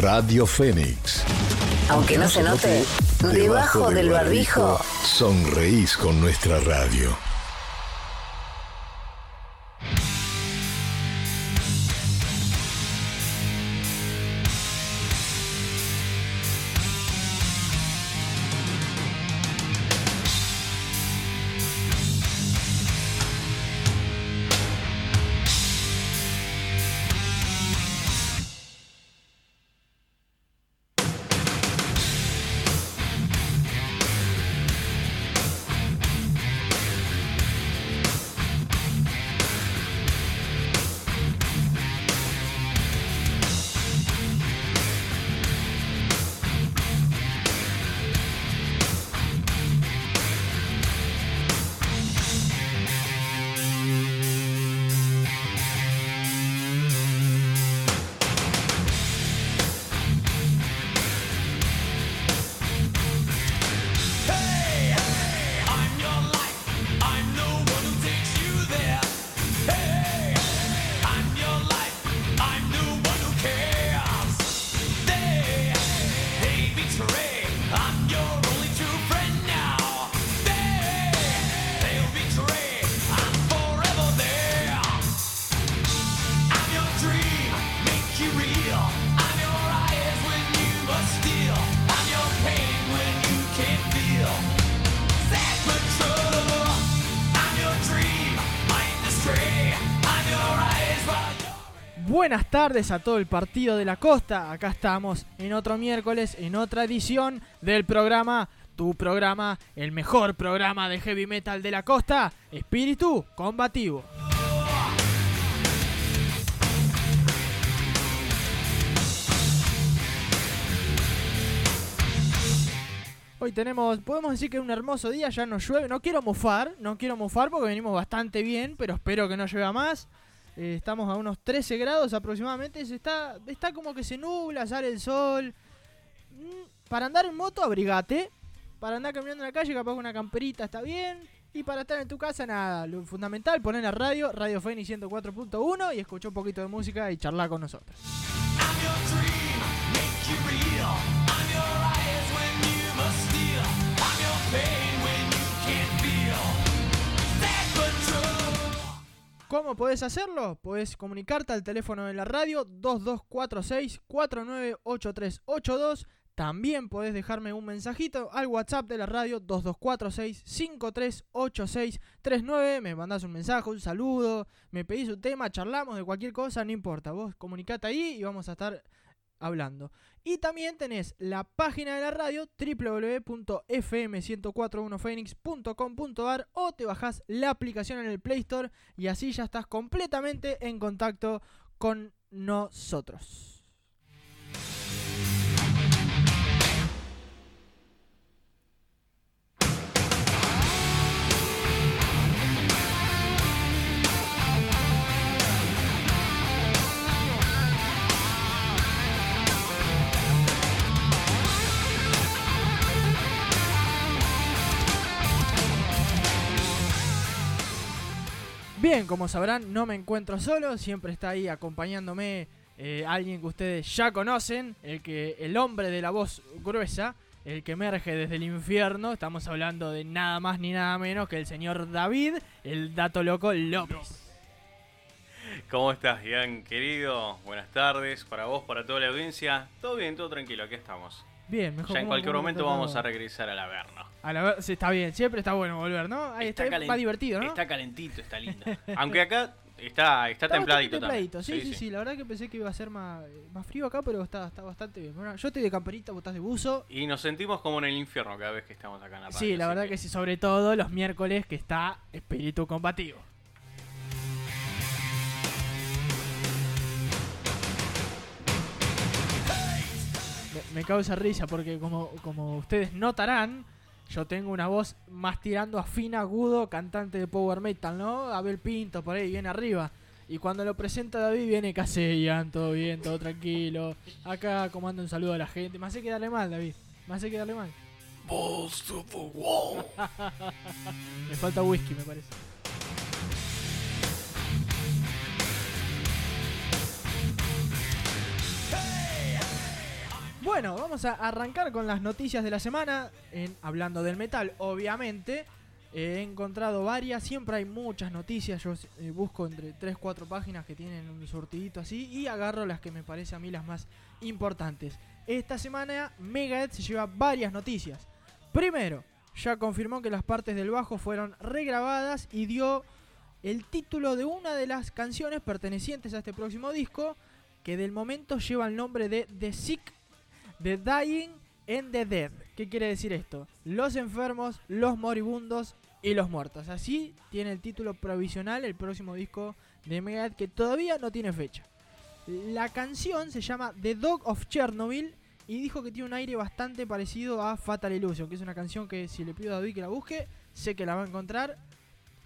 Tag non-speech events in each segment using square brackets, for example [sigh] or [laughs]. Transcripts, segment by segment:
Radio Fénix. Aunque no se note, debajo del barbijo, sonreís con nuestra radio. Tardes a todo el partido de la costa. Acá estamos en otro miércoles, en otra edición del programa, tu programa, el mejor programa de heavy metal de la costa, Espíritu Combativo. Hoy tenemos, podemos decir que es un hermoso día, ya no llueve, no quiero mofar, no quiero mofar porque venimos bastante bien, pero espero que no llueva más. Eh, estamos a unos 13 grados aproximadamente. Se está, está como que se nubla, sale el sol. Mm, para andar en moto, abrigate. Para andar caminando en la calle, capaz una camperita está bien. Y para estar en tu casa, nada. Lo fundamental, poner la radio, Radio Fénix 104.1 y escuchar un poquito de música y charlar con nosotros. ¿Cómo podés hacerlo? Podés comunicarte al teléfono de la radio 2246-498382. También podés dejarme un mensajito al WhatsApp de la radio 2246-538639. Me mandás un mensaje, un saludo, me pedís un tema, charlamos de cualquier cosa, no importa. Vos comunicate ahí y vamos a estar hablando. Y también tenés la página de la radio www.fm1041phoenix.com.ar o te bajás la aplicación en el Play Store y así ya estás completamente en contacto con nosotros. Bien, como sabrán, no me encuentro solo, siempre está ahí acompañándome eh, alguien que ustedes ya conocen, el que el hombre de la voz gruesa, el que emerge desde el infierno. Estamos hablando de nada más ni nada menos que el señor David, el dato loco López. ¿Cómo estás, Ian, querido? Buenas tardes para vos, para toda la audiencia. Todo bien, todo tranquilo, aquí estamos. Bien, mejor. Ya en cualquier momento vamos a regresar al Averno. A la sí, está bien, siempre está bueno volver, ¿no? Ahí está, está divertido, ¿no? Está calentito, está lindo. [laughs] Aunque acá está, está, templadito, templadito Sí, sí, sí, la verdad que pensé que iba a ser más, más frío acá, pero está, está bastante bien. Bueno, yo estoy de camperita, vos estás de buzo. Y nos sentimos como en el infierno cada vez que estamos acá en la radio. Sí, la verdad que... sí, sobre todo los miércoles que está espíritu combativo. Me causa risa porque como, como ustedes notarán, yo tengo una voz más tirando a fin agudo, cantante de power metal, ¿no? Abel Pinto por ahí viene arriba. Y cuando lo presenta David viene Casellan, todo bien, todo tranquilo. Acá comando un saludo a la gente. Me hace quedarle mal, David. Me hace quedarle mal. [laughs] me falta whisky, me parece. Bueno, vamos a arrancar con las noticias de la semana. En, hablando del metal, obviamente. He encontrado varias, siempre hay muchas noticias. Yo eh, busco entre 3-4 páginas que tienen un sortidito así y agarro las que me parecen a mí las más importantes. Esta semana Megadeth se lleva varias noticias. Primero, ya confirmó que las partes del bajo fueron regrabadas y dio el título de una de las canciones pertenecientes a este próximo disco, que del momento lleva el nombre de The Sick, The Dying and the Dead. ¿Qué quiere decir esto? Los enfermos, los moribundos y los muertos. Así tiene el título provisional el próximo disco de Megadeth que todavía no tiene fecha. La canción se llama The Dog of Chernobyl y dijo que tiene un aire bastante parecido a Fatal Illusion, que es una canción que si le pido a David que la busque, sé que la va a encontrar.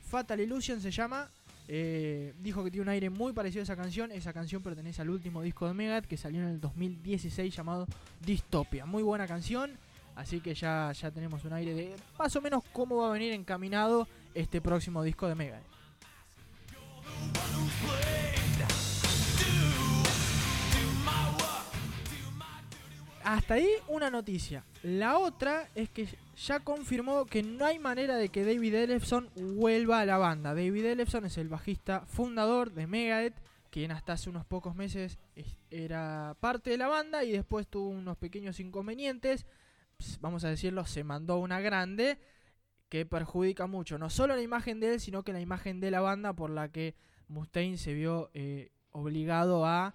Fatal Illusion se llama. Eh, dijo que tiene un aire muy parecido a esa canción. Esa canción pertenece al último disco de Megadeth que salió en el 2016 llamado Dystopia. Muy buena canción. Así que ya, ya tenemos un aire de más o menos cómo va a venir encaminado este próximo disco de Megadeth. Hasta ahí una noticia. La otra es que ya confirmó que no hay manera de que David Ellefson vuelva a la banda. David Ellefson es el bajista fundador de Megadeth, quien hasta hace unos pocos meses era parte de la banda y después tuvo unos pequeños inconvenientes vamos a decirlo, se mandó una grande que perjudica mucho, no solo la imagen de él, sino que la imagen de la banda por la que Mustaine se vio eh, obligado a,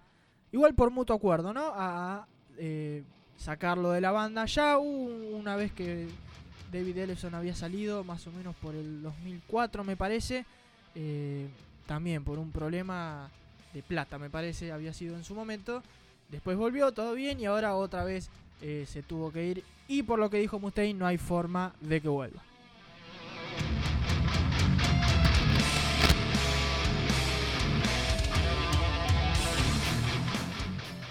igual por mutuo acuerdo, ¿no? A eh, sacarlo de la banda. Ya una vez que David Ellison había salido, más o menos por el 2004 me parece, eh, también por un problema de plata me parece, había sido en su momento. Después volvió, todo bien, y ahora otra vez se tuvo que ir y por lo que dijo Mustaine no hay forma de que vuelva.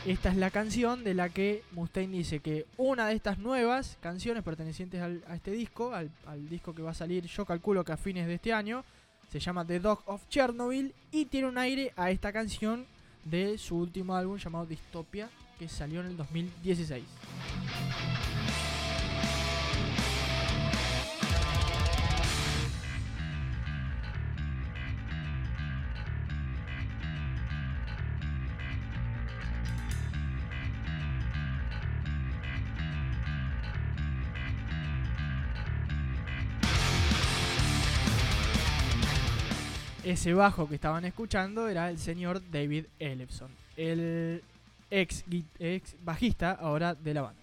Esta es la canción de la que Mustaine dice que una de estas nuevas canciones pertenecientes a este disco, al, al, disco que va a salir, yo calculo que a fines de este año, se llama The Dog of Chernobyl y tiene un aire a esta canción de su último álbum llamado Dystopia, que salió en el 2016. Ese bajo que estaban escuchando era el señor David Ellefson, el ex, bajista ahora de la banda.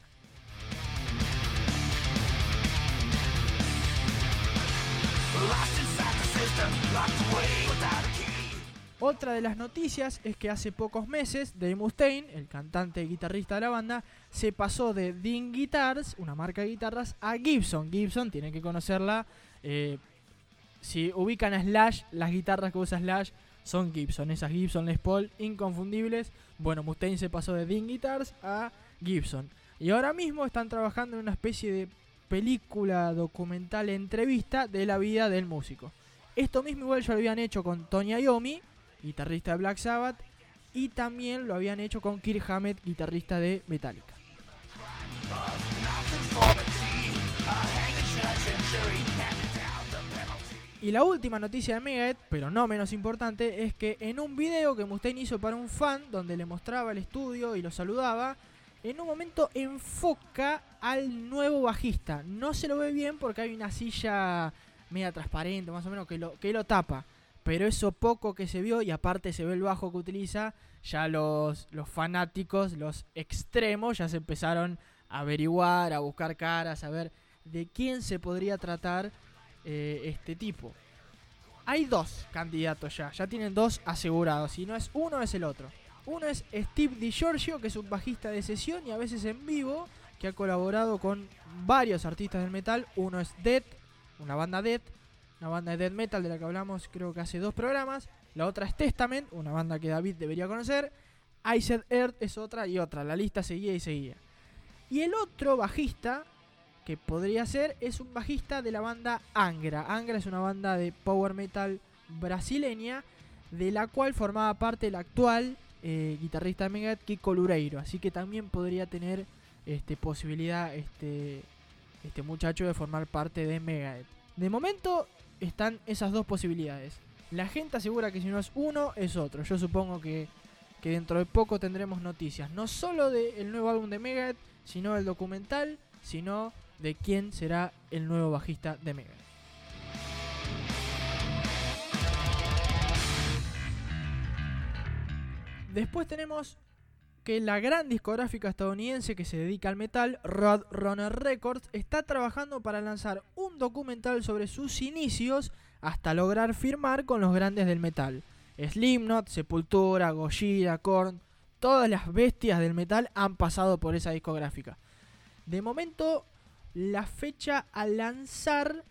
Otra de las noticias es que hace pocos meses Dave Mustaine, el cantante y guitarrista de la banda, se pasó de Dean Guitars, una marca de guitarras, a Gibson. Gibson, tienen que conocerla eh, si ubican a Slash, las guitarras que usa Slash son Gibson, esas Gibson Les Paul inconfundibles. Bueno, Mustaine se pasó de Dean Guitars a Gibson. Y ahora mismo están trabajando en una especie de película documental entrevista de la vida del músico. Esto mismo igual ya lo habían hecho con Tony Iommi, guitarrista de Black Sabbath, y también lo habían hecho con Kirk Hammett, guitarrista de Metallica. Y la última noticia de Megadeth, pero no menos importante, es que en un video que Mustaine hizo para un fan, donde le mostraba el estudio y lo saludaba, en un momento enfoca al nuevo bajista. No se lo ve bien porque hay una silla media transparente, más o menos, que lo, que lo tapa. Pero eso poco que se vio, y aparte se ve el bajo que utiliza, ya los, los fanáticos, los extremos, ya se empezaron a averiguar, a buscar caras, a ver de quién se podría tratar eh, este tipo. Hay dos candidatos ya, ya tienen dos asegurados. Si no es uno, es el otro. Uno es Steve DiGiorgio, que es un bajista de sesión y a veces en vivo, que ha colaborado con varios artistas del metal. Uno es Dead, una banda Dead, una banda de metal de la que hablamos creo que hace dos programas. La otra es Testament, una banda que David debería conocer. Iced Earth es otra y otra. La lista seguía y seguía. Y el otro bajista que podría ser es un bajista de la banda Angra. Angra es una banda de power metal brasileña de la cual formaba parte el actual eh, guitarrista de Megadeth Kiko Lureiro. Así que también podría tener este, posibilidad este, este muchacho de formar parte de Megadeth. De momento están esas dos posibilidades. La gente asegura que si no es uno, es otro. Yo supongo que, que dentro de poco tendremos noticias, no solo del nuevo álbum de Megadeth, sino del documental, sino de quién será el nuevo bajista de Megadeth. Después tenemos que la gran discográfica estadounidense que se dedica al metal, Roadrunner Records, está trabajando para lanzar un documental sobre sus inicios hasta lograr firmar con los grandes del metal. Slipknot, Sepultura, Gojira, Korn, todas las bestias del metal han pasado por esa discográfica. De momento, la fecha a lanzar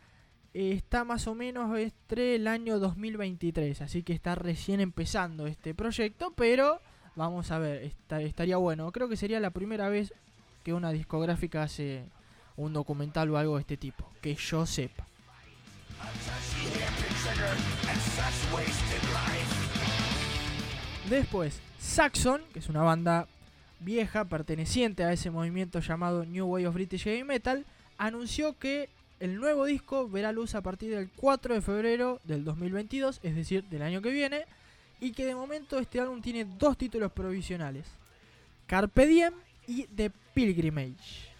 eh, está más o menos entre el año 2023, así que está recién empezando este proyecto, pero vamos a ver, estaría bueno. Creo que sería la primera vez que una discográfica hace un documental o algo de este tipo, que yo sepa. Después, Saxon, que es una banda vieja perteneciente a ese movimiento llamado New Way of British Heavy Metal, anunció que el nuevo disco verá luz a partir del 4 de febrero del 2022, es decir, del año que viene, y que de momento este álbum tiene dos títulos provisionales, Carpe Diem y The Pilgrimage.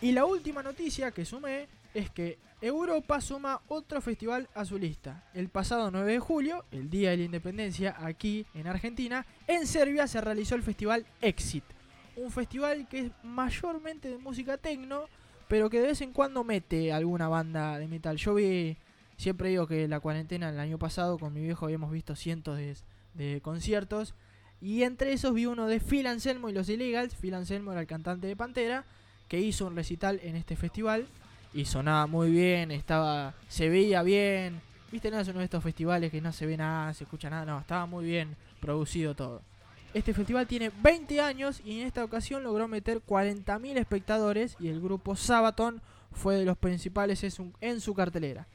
Y la última noticia que sumé es que Europa suma otro festival a su lista. El pasado 9 de julio, el Día de la Independencia, aquí en Argentina, en Serbia se realizó el festival Exit. Un festival que es mayormente de música techno, pero que de vez en cuando mete alguna banda de metal. Yo vi, siempre digo que la cuarentena el año pasado con mi viejo habíamos visto cientos de, de conciertos. Y entre esos vi uno de Phil Anselmo y los Illegals. Phil Anselmo era el cantante de Pantera que hizo un recital en este festival y sonaba muy bien, estaba se veía bien. Viste, no es uno de estos festivales que no se ve nada, se escucha nada, no, estaba muy bien producido todo. Este festival tiene 20 años y en esta ocasión logró meter 40.000 espectadores y el grupo Sabaton fue de los principales en su cartelera.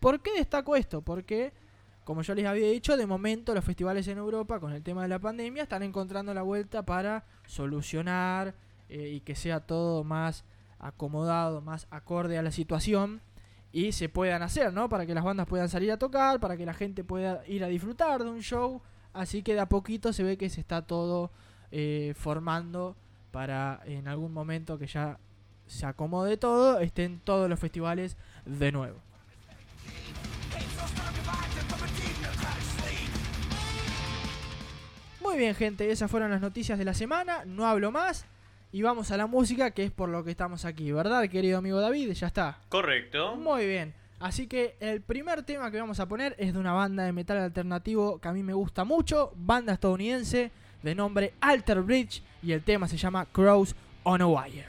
¿Por qué destaco esto? Porque, como yo les había dicho, de momento los festivales en Europa con el tema de la pandemia están encontrando la vuelta para solucionar eh, y que sea todo más acomodado, más acorde a la situación y se puedan hacer, ¿no? Para que las bandas puedan salir a tocar, para que la gente pueda ir a disfrutar de un show. Así que de a poquito se ve que se está todo eh, formando para en algún momento que ya se acomode todo, estén todos los festivales de nuevo. Muy bien gente, esas fueron las noticias de la semana, no hablo más. Y vamos a la música, que es por lo que estamos aquí, ¿verdad, querido amigo David? Ya está. Correcto. Muy bien. Así que el primer tema que vamos a poner es de una banda de metal alternativo que a mí me gusta mucho, banda estadounidense de nombre Alter Bridge y el tema se llama Crows on a Wire.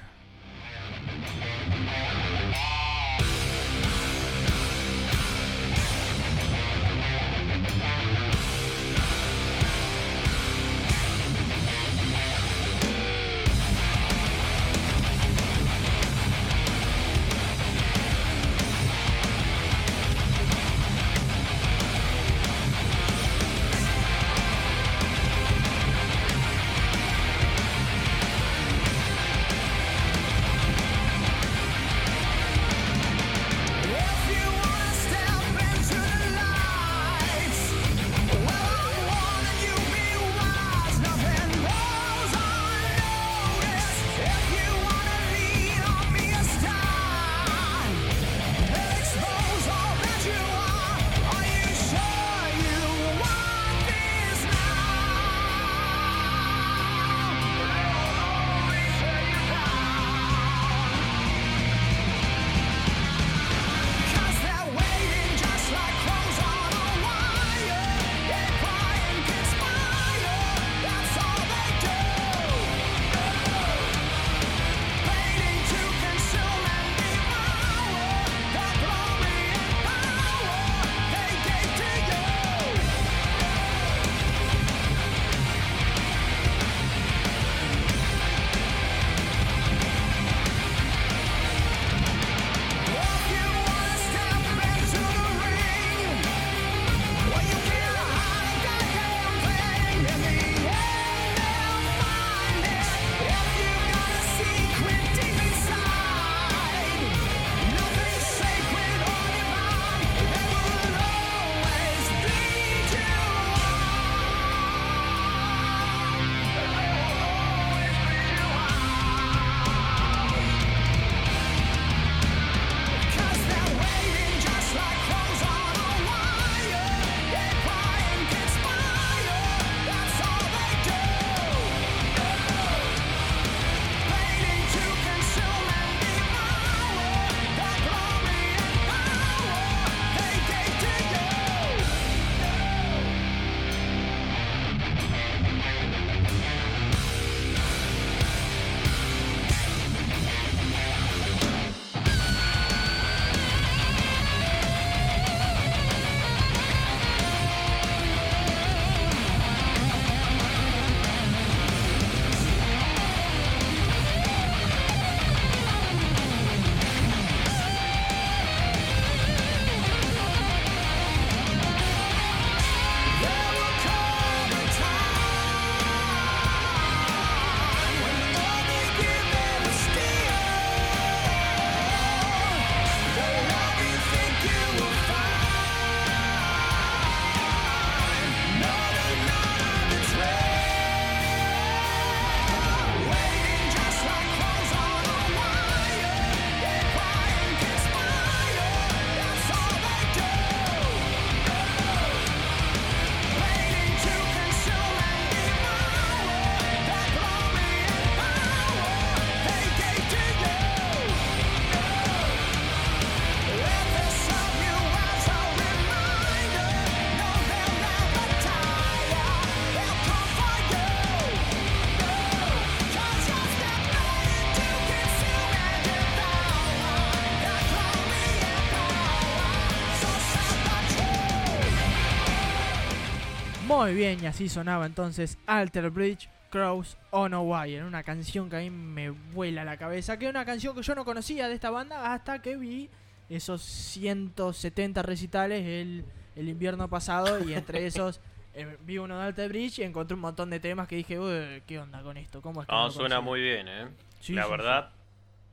Muy bien, y así sonaba entonces Alter Bridge Crows on a Wire, una canción que a mí me vuela la cabeza, que es una canción que yo no conocía de esta banda hasta que vi esos 170 recitales el, el invierno pasado y entre [laughs] esos eh, vi uno de Alter Bridge y encontré un montón de temas que dije, "Uy, ¿qué onda con esto? ¿Cómo es que No, suena conocía?". muy bien, ¿eh? Sí, la sí, verdad.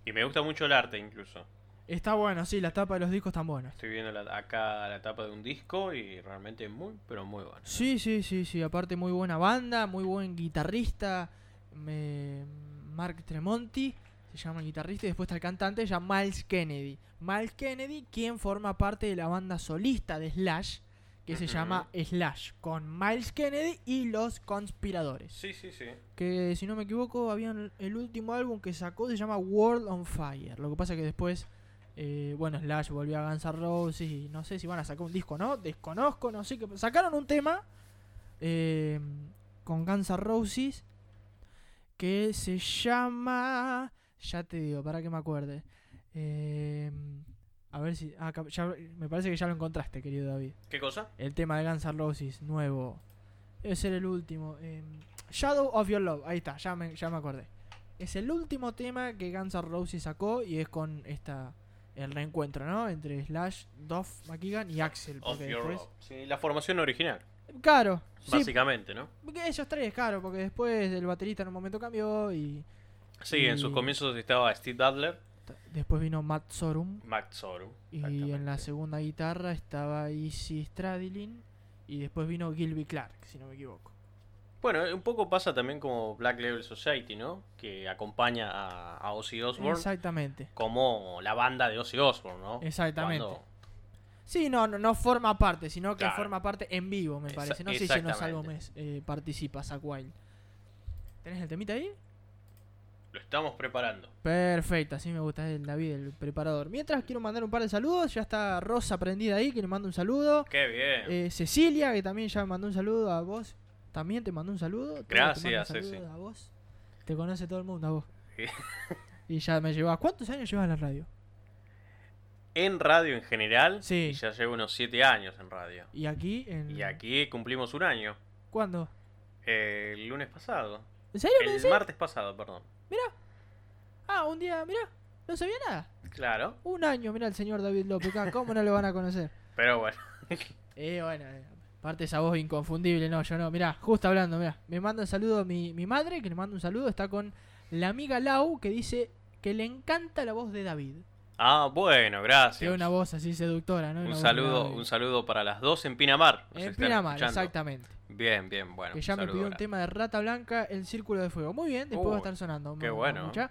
Y me gusta mucho el arte incluso. Está bueno, sí, las tapas de los discos están buenas. Estoy viendo la- acá la tapa de un disco y realmente muy, pero muy bueno. Sí, sí, sí, sí. Aparte, muy buena banda, muy buen guitarrista. me- Mark Tremonti se llama el guitarrista. Y después está el cantante, se llama Miles Kennedy. Miles Kennedy, quien forma parte de la banda solista de Slash, que se llama Slash, con Miles Kennedy y los Conspiradores. Sí, sí, sí. Que si no me equivoco, habían el último álbum que sacó se llama World on Fire. Lo que pasa que después, eh, bueno, Slash volvió a Guns N' Roses y no sé si van a sacar un disco o no. Desconozco, no sé qué. Sacaron un tema eh, con Guns N' Roses que se llama. Ya te digo, para que me acuerde. Eh, a ver si. ah, ya- me parece que ya lo encontraste, querido David. ¿Qué cosa? El tema de Guns N' Roses nuevo. Debe ser el último. eh, Shadow of Your Love. Ahí está, ya me, ya me acordé. Es el último tema que Guns N' Roses sacó y es con esta el reencuentro, ¿no? Entre Slash, Duff, McKagan y Axel. Porque después... Sí, la formación original, Claro, sí, básicamente, ¿no? porque ellos tres, claro, porque después el baterista en un momento cambió y Sí, en sus comienzos estaba Steve Dudler, t- después vino Matt Sorum Matt Sorum. y en la segunda guitarra estaba Easy Stradlin y después vino Gilby Clark, si no me equivoco. Bueno, un poco pasa también como Black Label Society, ¿no? Que acompaña a, a Ozzy Osbourne Exactamente. como la banda de Ozzy Osbourne, ¿no? Exactamente. Cuando- Sí, no, no, no forma parte, sino que Claro. forma parte en vivo, me parece. No sé si en los álbumes eh, participa Wild. ¿Tenés el temita ahí? Lo estamos preparando. Perfecto, así me gusta el David, el preparador. Mientras quiero mandar un par de saludos, ya está Rosa prendida ahí, que le mando un saludo. Qué bien. Eh, Cecilia, que también ya me mandó un saludo a vos. También te mandó un saludo. Todos te Gracias, saludos Ceci. A vos. Te conoce todo el mundo, a vos. Sí. [laughs] Y ya me llevas. ¿Cuántos años llevas en la radio? En radio en general, Sí. y ya llevo unos 7 años en radio. Y aquí en. Y aquí cumplimos un año. ¿Cuándo? El lunes pasado. ¿En serio El martes pasado, perdón. Mirá. Ah, un día, mirá. No sabía nada. Claro. Un año, mirá el señor David López. ¿Cómo no lo van a conocer? [laughs] Pero bueno. [laughs] Eh, bueno, eh, aparte esa voz inconfundible, no, yo no. Mirá, justo hablando, mirá. Me manda un saludo mi, mi madre, que le manda un saludo. Está con la amiga Lau, que dice que le encanta la voz de David. Ah, bueno, gracias. Tiene una voz así seductora, ¿no? Un saludo, un saludo para las dos en Pinamar. En Pinamar, escuchando. exactamente. Bien, bien, bueno. que ya me pidió un tema de Rata Blanca, El Círculo de Fuego. Muy bien, después va a estar sonando. qué bueno. Mamucha.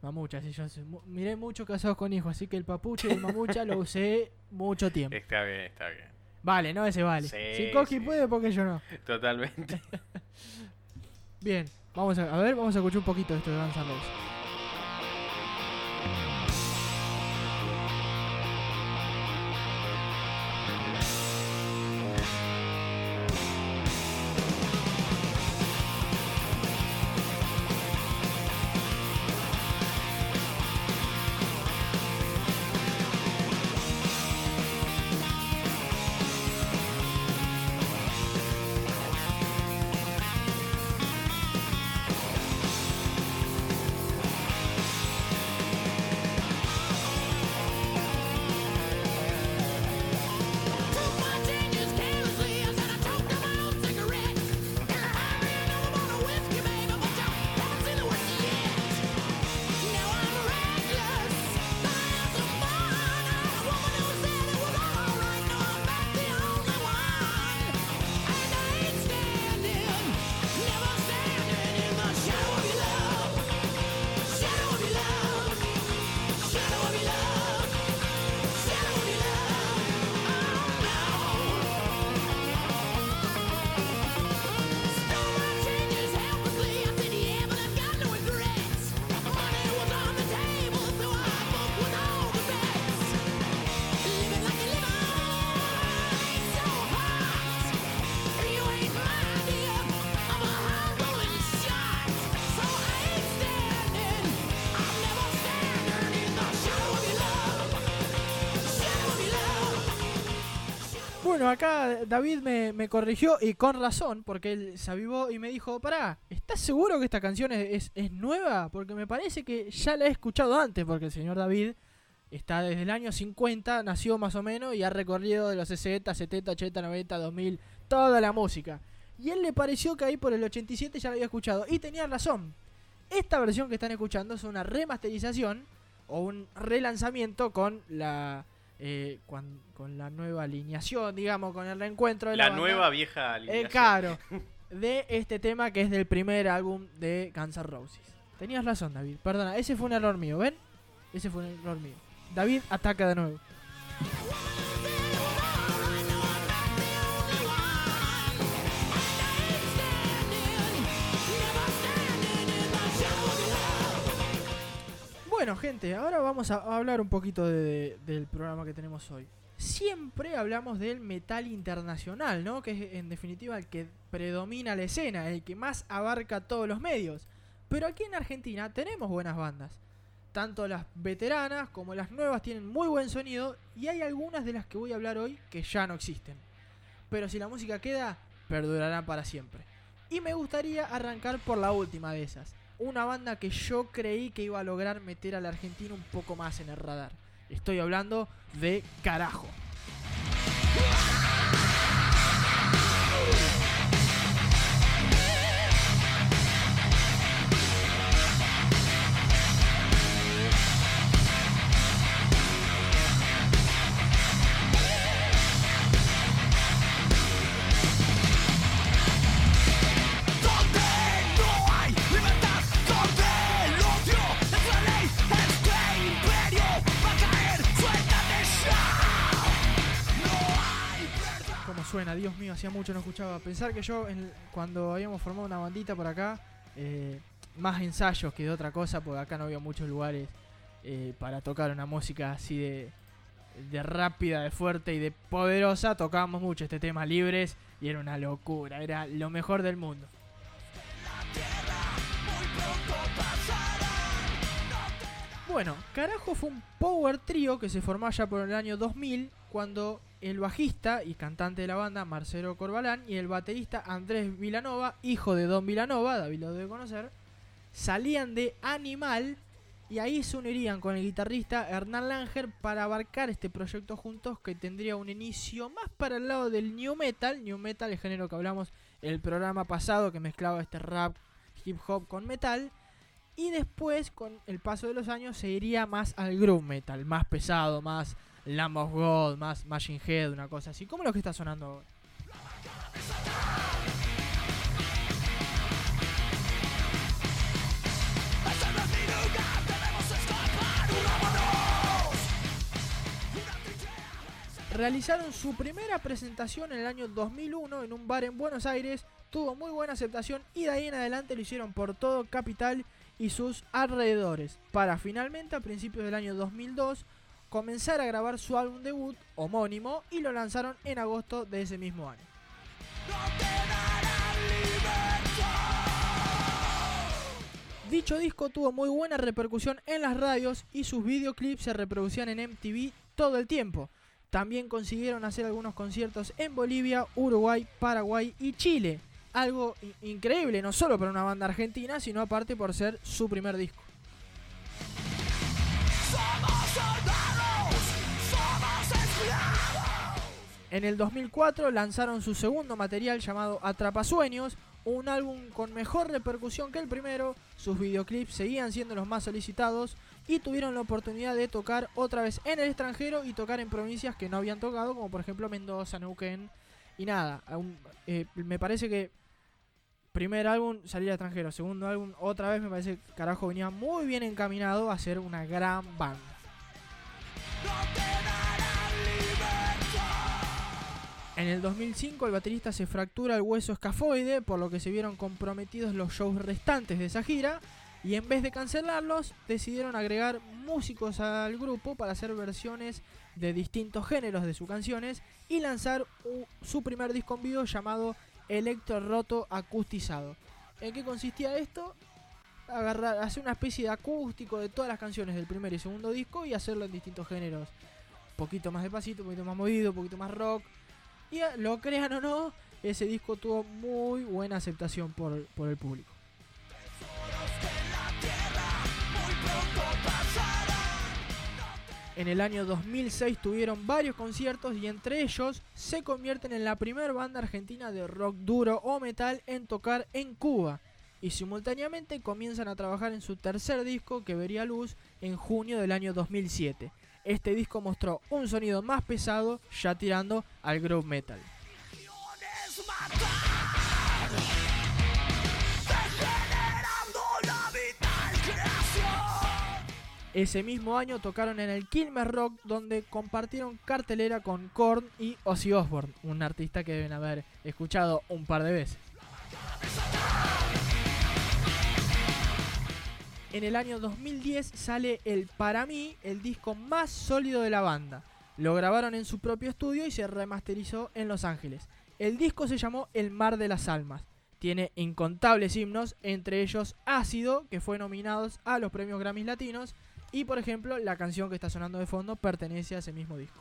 Mamucha, sí, yo miré mucho Casados con Hijos, así que el papuche de Mamucha lo usé mucho tiempo. Está bien, está bien. Vale, no, ese vale. Sí, si sí. puede, porque yo no. Totalmente. [laughs] [laughs] Bien, vamos a, a ver, vamos a escuchar un poquito de esto de Guns N' Roses. Acá David me, corrigió y con razón, porque él se avivó y me dijo, pará, ¿estás seguro que esta canción es, es- es nueva? Porque me parece que ya la he escuchado antes, porque el señor David está desde el año 50, nació más o menos y ha recorrido de los 60, 70, 80, 90, 2000, toda la música. Y él le pareció que ahí por el 87 ya la había escuchado. Y tenía razón. Esta versión que están escuchando es una remasterización o un relanzamiento con la eh, con la nueva alineación, digamos, con el reencuentro de la, La banda. nueva vieja Eh, alineación. claro, [laughs] de este tema que es del primer álbum de Guns N' Roses. Tenías razón, David. Perdona, ese fue un error mío, ¿ven? Ese fue un error mío. David ataca de nuevo. Bueno, gente, ahora vamos a hablar un poquito de- del programa que tenemos hoy. Siempre hablamos del metal internacional, ¿no? Que es en definitiva el que predomina la escena, el que más abarca todos los medios. Pero aquí en Argentina tenemos buenas bandas. Tanto las veteranas como las nuevas tienen muy buen sonido y hay algunas de las que voy a hablar hoy que ya no existen. Pero si la música queda, perdurará para siempre. Y me gustaría arrancar por la última de esas. Una banda que yo creí que iba a lograr meter al argentino un poco más en el radar. Estoy hablando de Carajo. Suena? Dios mío, hacía mucho no escuchaba. Pensar que yo, cuando habíamos formado una bandita por acá, eh, más ensayos que de otra cosa, porque acá no había muchos lugares eh, para tocar una música así de, de rápida, de fuerte y de poderosa. Tocábamos mucho este tema libres y era una locura, era lo mejor del mundo. Bueno, Carajo fue un power trio que se formó ya por el año 2000 cuando el bajista y cantante de la banda Marcelo Corbalán y el baterista Andrés Vilanova, hijo de Don Vilanova, David lo debe conocer, salían de Animal y ahí se unirían con el guitarrista Hernán Langer para abarcar este proyecto juntos que tendría un inicio más para el lado del new metal, new metal el género que hablamos el programa pasado que mezclaba este rap hip hop con metal. Y después, con el paso de los años, se iría más al groove metal, más pesado, más Lamb of God, más Machine Head, una cosa así, como lo que está sonando ahora. Realizaron su primera presentación en el año 2001 en un bar en Buenos Aires, tuvo muy buena aceptación y de ahí en adelante lo hicieron por todo Capital y sus alrededores, para finalmente a principios del año 2002 comenzar a grabar su álbum debut homónimo y lo lanzaron en agosto de ese mismo año. Dicho disco tuvo muy buena repercusión en las radios y sus videoclips se reproducían en MTV todo el tiempo. También consiguieron hacer algunos conciertos en Bolivia, Uruguay, Paraguay y Chile. Algo increíble, no solo para una banda argentina, sino aparte por ser su primer disco. En el 2004 lanzaron su segundo material llamado Atrapasueños, un álbum con mejor repercusión que el primero, sus videoclips seguían siendo los más solicitados y tuvieron la oportunidad de tocar otra vez en el extranjero y tocar en provincias que no habían tocado, como por ejemplo Mendoza, Neuquén y nada. eh, me parece que primer álbum salir al extranjero, segundo álbum otra vez me parece que carajo venía muy bien encaminado a ser una gran banda. En el 2005 el baterista se fractura el hueso escafoide, por lo que se vieron comprometidos los shows restantes de esa gira, y en vez de cancelarlos, decidieron agregar músicos al grupo para hacer versiones de distintos géneros de sus canciones y lanzar su primer disco en vivo llamado Electro Roto Acustizado. ¿En qué consistía esto? Agarrar, hacer una especie de acústico de todas las canciones del primer y segundo disco y hacerlo en distintos géneros. Un poquito más despacito, un poquito más movido, un poquito más rock. Lo crean o no, ese disco tuvo muy buena aceptación por, por el público. En el año 2006 tuvieron varios conciertos y entre ellos se convierten en la primera banda argentina de rock duro o metal en tocar en Cuba y simultáneamente comienzan a trabajar en su tercer disco que vería luz en junio del año 2007. Este disco mostró un sonido más pesado ya tirando al groove metal. Ese mismo año tocaron en el Kilmer Rock donde compartieron cartelera con Korn y Ozzy Osbourne, un artista que deben haber escuchado un par de veces. En el año 2010 sale el para mí el disco más sólido de la banda. Lo grabaron en su propio estudio y se remasterizó en Los Ángeles. El disco se llamó El Mar de las Almas. Tiene incontables himnos, entre ellos Ácido, que fue nominados a los premios Grammys Latinos, y por ejemplo la canción que está sonando de fondo pertenece a ese mismo disco.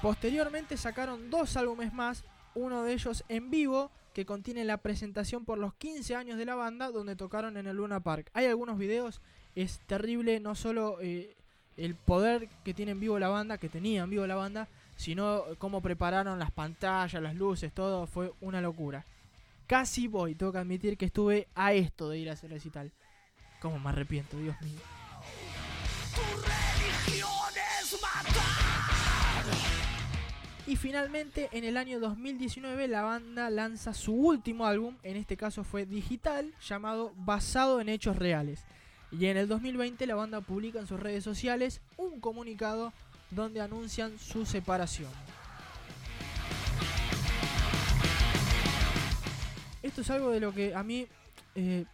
Posteriormente sacaron dos álbumes más, uno de ellos en vivo, que contiene la presentación por los 15 años de la banda, donde tocaron en el Luna Park. Hay algunos videos, es terrible no solo eh, el poder que tiene en vivo la banda, que tenía en vivo la banda, sino cómo prepararon las pantallas, las luces, todo, fue una locura. Casi voy, tengo que admitir que estuve a esto de ir a ese recital. Cómo me arrepiento, Dios mío. Tu religión es matar. Y finalmente, en el año 2019, la banda lanza su último álbum, en este caso fue digital, llamado Basado en Hechos Reales. Y en el 2020, la banda publica en sus redes sociales un comunicado donde anuncian su separación. Esto es algo de lo que a mí eh,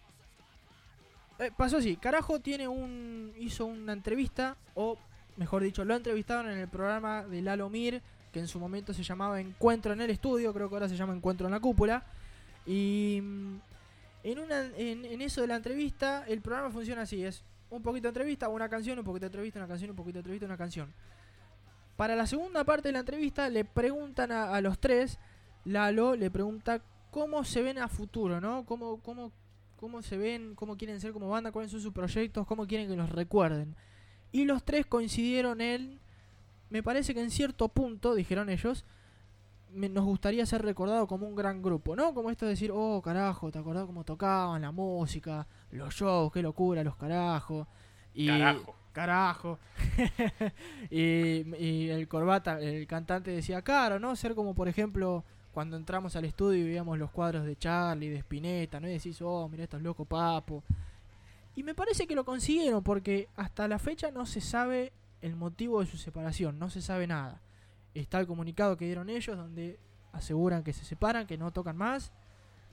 eh, pasó así. Carajo tiene un hizo una entrevista o mejor dicho lo entrevistaron en el programa de Lalo Mir que en su momento se llamaba Encuentro en el Estudio, creo que ahora se llama Encuentro en la Cúpula. Y mm, en, eso de la entrevista, el programa funciona así, es un poquito de entrevista, una canción, un poquito de entrevista, una canción, un poquito de entrevista, una canción. Para la segunda parte de la entrevista le preguntan a, a los tres, Lalo le pregunta cómo se ven a futuro, ¿no? Cómo, cómo, cómo se ven, cómo quieren ser como banda, cuáles son sus proyectos, cómo quieren que los recuerden. Y los tres coincidieron en me parece que en cierto punto, dijeron ellos, me- nos gustaría ser recordado como un gran grupo, ¿no? Como esto de decir, oh, carajo, ¿te acordás cómo tocaban la música, los shows, qué locura, los carajos? Y, Carajo. Carajo. [laughs] y, y el corbata, el cantante decía, claro, ¿no? Ser como, por ejemplo, cuando entramos al estudio y veíamos los cuadros de Charlie, de Spinetta, ¿no? Y decís, oh, mira estos locos papo. Y me parece que lo consiguieron porque hasta la fecha no se sabe el motivo de su separación, no se sabe nada. Está el comunicado que dieron ellos donde aseguran que se separan, que no tocan más.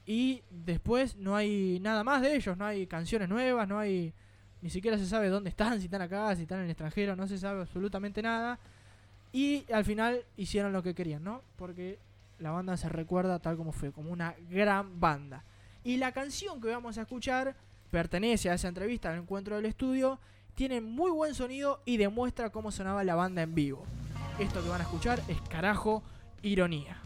Y después no hay nada más de ellos, no hay canciones nuevas, no hay... Ni siquiera se sabe dónde están, si están acá, si están en el extranjero, no se sabe absolutamente nada. Y al final hicieron lo que querían, ¿no? Porque la banda se recuerda tal como fue, como una gran banda. Y la canción que vamos a escuchar pertenece a esa entrevista al encuentro del estudio, tiene muy buen sonido y demuestra cómo sonaba la banda en vivo. Esto que van a escuchar es carajo ironía.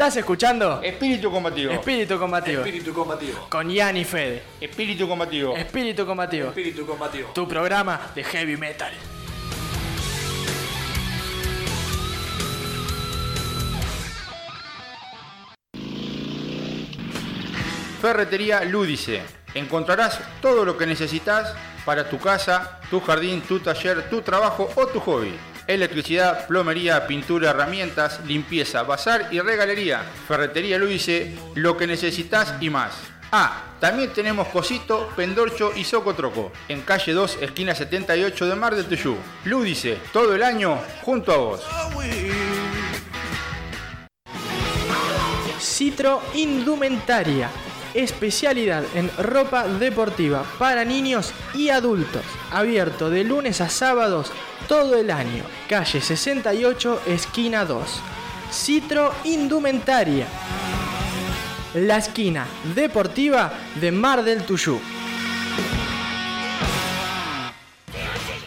¿Estás escuchando? Espíritu combativo. Espíritu combativo. Espíritu combativo. Con Ian y Fede. Espíritu combativo. Espíritu combativo. Espíritu combativo. Tu programa de heavy metal. Ferretería Lúdice. Encontrarás todo lo que necesitas para tu casa, tu jardín, tu taller, tu trabajo o tu hobby. Electricidad, plomería, pintura, herramientas, limpieza, bazar y regalería. Ferretería Lúdice, lo que necesitas y más. Ah, también tenemos Cosito, Pendorcho y Socotroco. En calle 2, esquina 78 de Mar del Tuyú. Lúdice, todo el año junto a vos. Citro Indumentaria. Especialidad en ropa deportiva para niños y adultos. Abierto de lunes a sábados todo el año. Calle 68, esquina 2. Citro Indumentaria. La esquina deportiva de Mar del Tuyú.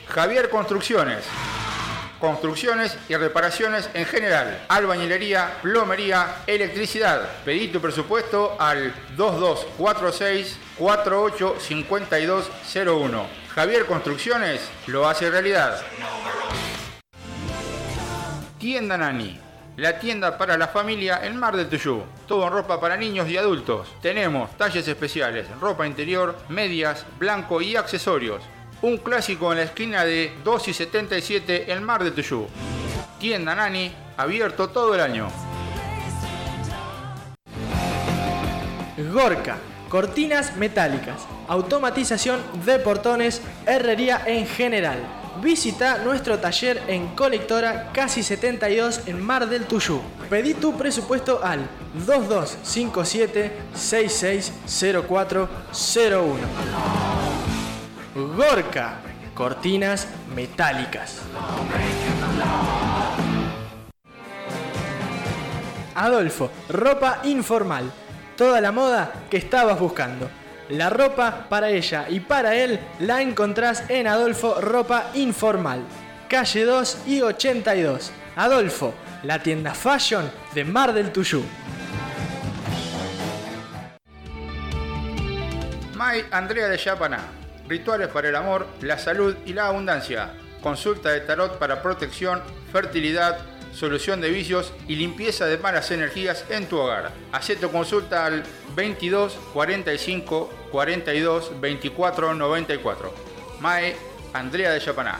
Javier Construcciones. Construcciones y reparaciones en general. Albañilería, plomería, electricidad. Pedí tu presupuesto al 2246 485201. Javier Construcciones lo hace realidad. Tienda Nani. La tienda para la familia en Mar del Tuyú. Todo en ropa para niños y adultos. Tenemos talles especiales, ropa interior, medias, blanco y accesorios. Un clásico en la esquina de 2 y 77 en Mar del Tuyú. Tienda Nani, abierto todo el año. Gorka. Cortinas metálicas. Automatización de portones. Herrería en general. Visita nuestro taller en Colectora Casi 72 en Mar del Tuyú. Pedí tu presupuesto al 2257 660401. Gorka. cortinas metálicas. Adolfo, ropa informal. Toda la moda que estabas buscando. La ropa para ella y para él la encontrás en Adolfo Ropa Informal. Calle 2 y 82. Adolfo, la tienda fashion de Mar del Tuyú. May Andrea de Yapaná. Rituales para el amor, la salud y la abundancia. Consulta de tarot para protección, fertilidad, solución de vicios y limpieza de malas energías en tu hogar. Hacé tu consulta al 22 45 42 24 94. Mae Andrea de Yapaná.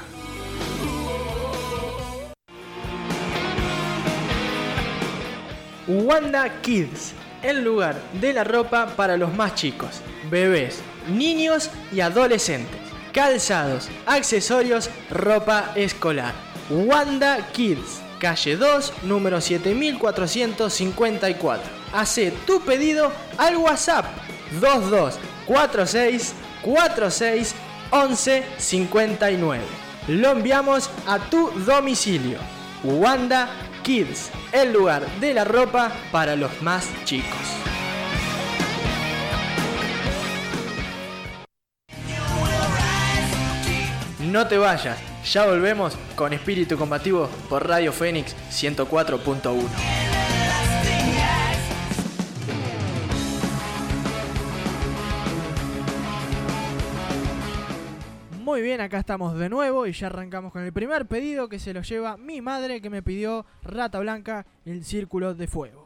Wanda Kids, el lugar de la ropa para los más chicos, bebés, niños y adolescentes. Calzados, accesorios, ropa escolar. Wanda Kids, calle 2, número 7454. Hace tu pedido al WhatsApp 2246 46 11 59. Lo enviamos a tu domicilio. Wanda Kids, el lugar de la ropa para los más chicos. No te vayas, ya volvemos con Espíritu Combativo por Radio Fénix 104.1. Muy bien, acá estamos de nuevo y ya arrancamos con el primer pedido que se lo lleva mi madre que me pidió Rata Blanca, el Círculo de Fuego.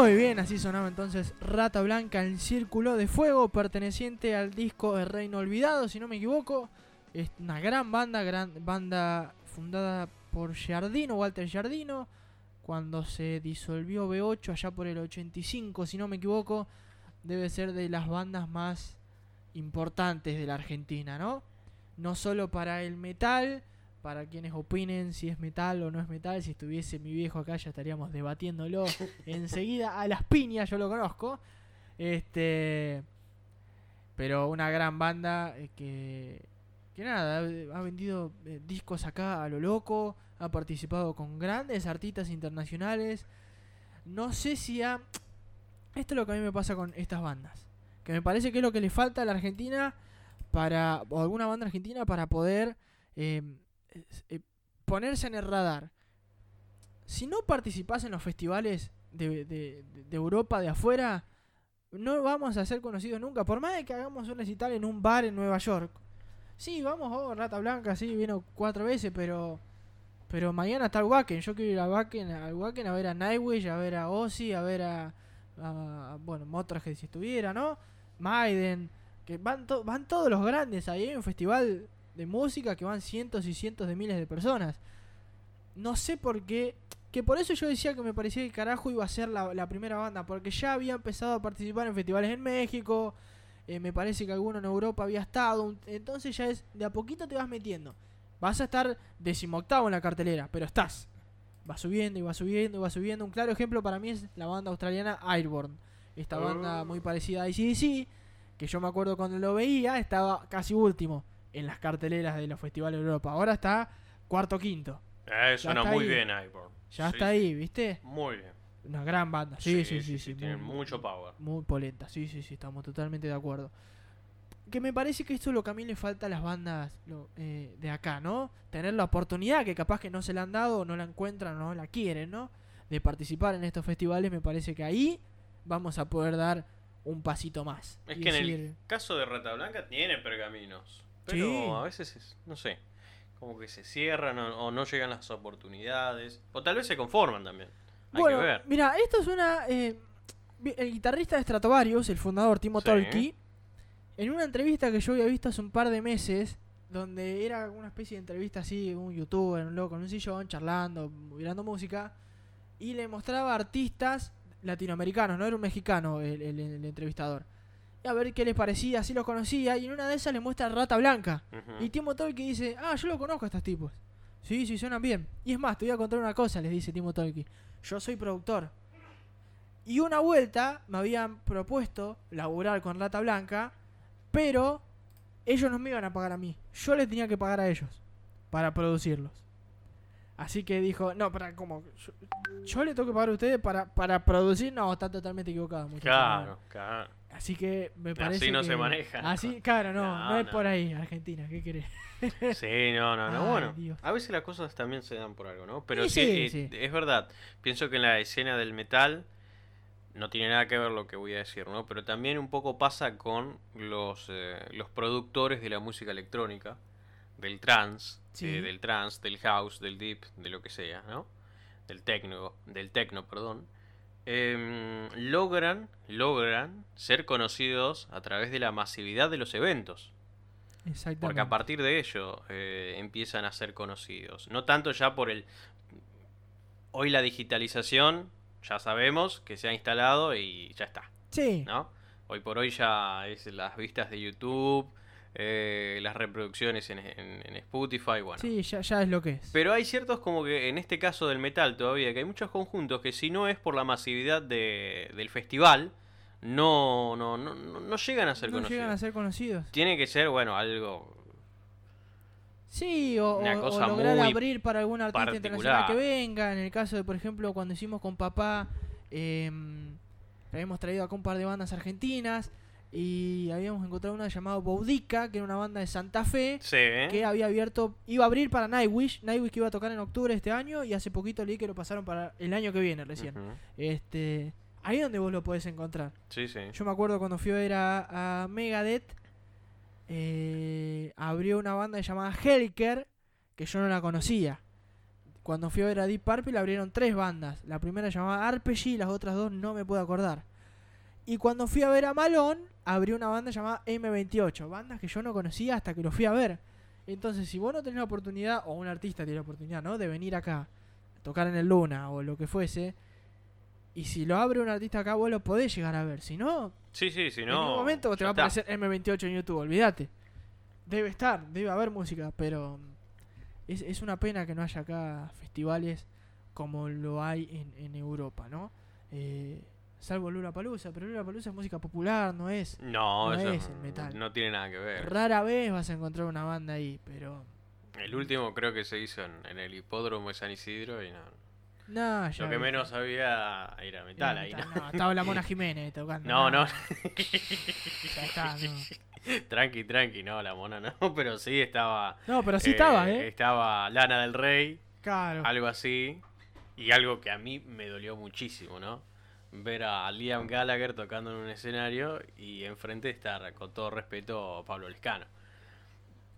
Muy bien, así sonaba entonces Rata Blanca en Círculo de Fuego, perteneciente al disco El Reino Olvidado, si no me equivoco. Es una gran banda, gran banda fundada por Giardino, Walter Giardino, cuando se disolvió B8 allá por el 85, si no me equivoco, debe ser de las bandas más importantes de la Argentina, ¿no? No solo para el metal, para quienes opinen si es metal o no es metal, si estuviese mi viejo acá ya estaríamos debatiéndolo [laughs] enseguida a las piñas, yo lo conozco. Este pero una gran banda eh, que que nada, ha vendido eh, discos acá a lo loco, ha participado con grandes artistas internacionales. No sé si ha esto es lo que a mí me pasa con estas bandas, que me parece que es lo que le falta a la Argentina para o a alguna banda argentina para poder eh, eh, ponerse en el radar. Si no participás en los festivales de, Europa, de afuera, no vamos a ser conocidos nunca. Por más de que hagamos un recital en un bar en Nueva York. Sí, vamos, oh, Rata Blanca, sí, vino cuatro veces, pero pero mañana está el Wacken. Yo quiero ir al Wacken, al Wacken a ver a Nightwish, a ver a Ozzy, a ver a, a- bueno, Motorhead si estuviera, ¿no? Maiden, que van, to- van todos los grandes. Ahí hay un festival de música que van cientos y cientos de miles de personas. No sé por qué. Que por eso yo decía que me parecía que carajo iba a ser la, la primera banda. Porque ya había empezado a participar en festivales en México. eh, me parece que alguno en Europa había estado. Entonces ya es. De a poquito te vas metiendo. Vas a estar decimoctavo en la cartelera. Pero estás. Va subiendo y va subiendo y va subiendo. Un claro ejemplo para mí es la banda australiana Airborne. Esta banda muy parecida a ICDC. Que yo me acuerdo cuando lo veía. Estaba casi último en las carteleras de los festivales de Europa. Ahora está cuarto quinto. Eh, Ya suena muy ahí. bien, Iborn. Ya Sí, está ahí, ¿viste? Muy bien. Una gran banda. Sí, sí, sí, sí. Tienen muy, mucho power. muy polenta. Sí, sí, sí, estamos totalmente de acuerdo. Que me parece que esto es lo que a mí le falta a las bandas lo- eh, de acá, ¿no? Tener la oportunidad que capaz que no se la han dado, no la encuentran, o no la quieren, ¿no? De participar en estos festivales, me parece que ahí vamos a poder dar un pasito más. Es que en el caso de Rata Blanca tiene pergaminos. Pero Sí. a veces, es- no sé, como que se cierran o, o no llegan las oportunidades. O tal vez se conforman también. Hay bueno, que ver. mira, esto es una... eh, el guitarrista de Stratovarius, el fundador Timo Sí. Tolki, en una entrevista que yo había visto hace un par de meses, donde era una especie de entrevista así, un youtuber, un loco en un sillón, charlando, mirando música, y le mostraba artistas latinoamericanos, no era un mexicano el, el- el entrevistador. Y a ver qué les parecía, si los conocía, y en una de esas le muestra Rata Blanca. Ujú. Y Timo Tolki dice, ah, yo lo conozco a estos tipos. Sí, sí, suenan bien. Y es más, te voy a contar una cosa, les dice Timo Tolki. Yo soy productor. Y una vuelta me habían propuesto laburar con Rata Blanca, pero ellos no me iban a pagar a mí. Yo les tenía que pagar a ellos para producirlos. Así que dijo, no, para, ¿cómo? Yo, yo le tengo que pagar a ustedes para, para producir. No, está totalmente equivocado. muchacho. Claro, claro. Así que me Así parece no que- se maneja. Así, claro, no, no, No, es no. por ahí, Argentina, ¿qué querés? [laughs] Sí, no, no, no. Ay, bueno, Dios. a veces las cosas también se dan por algo, ¿no? Pero Sí, sí, sí, eh, sí. es verdad. Pienso que en la escena del metal no tiene nada que ver lo que voy a decir, ¿no? Pero también un poco pasa con los, eh, los productores de la música electrónica, del trance, Sí. eh, del trance, del house, del deep, de lo que sea, ¿no? Del techno, del techno, perdón. Em, logran, logran ser conocidos a través de la masividad de los eventos. Exactamente. Porque a partir de ello eh, empiezan a ser conocidos. No tanto ya por el... Hoy la digitalización, ya sabemos que se ha instalado y ya está, Sí, ¿no? Hoy por hoy ya es las vistas de YouTube, eh, las reproducciones en, en- en Spotify, bueno. sí, ya, ya es lo que es. Pero hay ciertos como que en este caso del metal todavía, que hay muchos conjuntos que si no es por la masividad de- del festival, no, no, no, no, llegan a ser no conocidos. llegan a ser conocidos. Tiene que ser, bueno, algo Sí, o, Una lograr muy abrir para algún artista particular. internacional que venga. En el caso de, por ejemplo, cuando hicimos con papá, eh, habíamos traído acá un par de bandas argentinas y habíamos encontrado una llamada Boudica, que era una banda de Santa Fe, Sí, ¿eh? que había abierto, iba a abrir para Nightwish, Nightwish que iba a tocar en octubre de este año y hace poquito leí que lo pasaron para el año que viene recién. Este, ahí es donde vos lo podés encontrar. Sí, sí. Yo me acuerdo cuando fui a ver a, a Megadeth, eh, abrió una banda llamada Helker, que yo no la conocía. cuando fui a ver a Deep Purple abrieron tres bandas. La primera se llamaba Arpeggi, las otras dos no me puedo acordar. Y cuando fui a ver a Malone, abrió una banda llamada M28. Bandas que yo no conocía hasta que lo fui a ver. Entonces, si vos no tenés la oportunidad, o un artista tiene la oportunidad, ¿no? De venir acá, tocar en el Luna o lo que fuese. Y si lo abre un artista acá, vos lo podés llegar a ver. Si no, Sí, sí, si en no. un momento te va a aparecer M28 en YouTube, olvídate. Debe estar, debe haber música, pero es, es una pena que no haya acá festivales como lo hay en, en Europa, ¿no? Eh, salvo Lula Palusa, pero Lula Palusa es música popular, no es. No, no eso es el metal. no tiene nada que ver. Rara vez vas a encontrar una banda ahí, pero. El último creo que se hizo en, en el hipódromo de San Isidro y no. No, ya. Lo que menos había era metal Era ahí, metal, ¿no? no, estaba la Mona [laughs] Jiménez tocando. No, no. [laughs] Ya está, no. tranqui, tranqui, no, la mona no, [laughs] pero sí estaba. No, pero sí estaba, ¿eh? Estaba Lana del Rey, Claro. algo así. Y algo que a mí me dolió muchísimo, ¿no? Ver a Liam Gallagher tocando en un escenario y enfrente estar, con todo respeto, Pablo Lescano.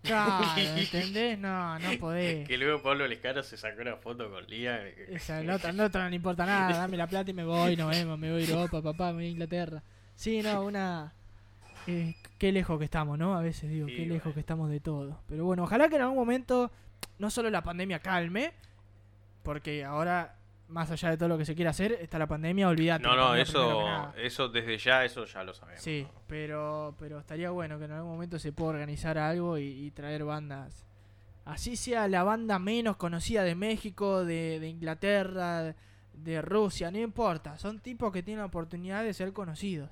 Claro, [laughs] ¿entendés? No, no [laughs] podés. Que luego Pablo Lescano se sacó una foto con Liam. Esa, [laughs] el otro, el otro no le importa nada, dame la plata y me voy, nos vemos, me voy a Europa, papá, me voy a Inglaterra. Sí, no, una... eh, qué lejos que estamos, ¿no? A veces digo, Sí, qué lejos bueno. que estamos de todo. Pero bueno, ojalá que en algún momento no solo la pandemia calme, porque ahora, más allá de todo lo que se quiera hacer, está la pandemia, olvídate. No, no, eso, eso desde ya, eso ya lo sabemos. Sí, ¿no? pero, pero estaría bueno que en algún momento se pueda organizar algo y, y traer bandas. Así sea la banda menos conocida de México, de, de Inglaterra, de Rusia, no importa. Son tipos que tienen la oportunidad de ser conocidos.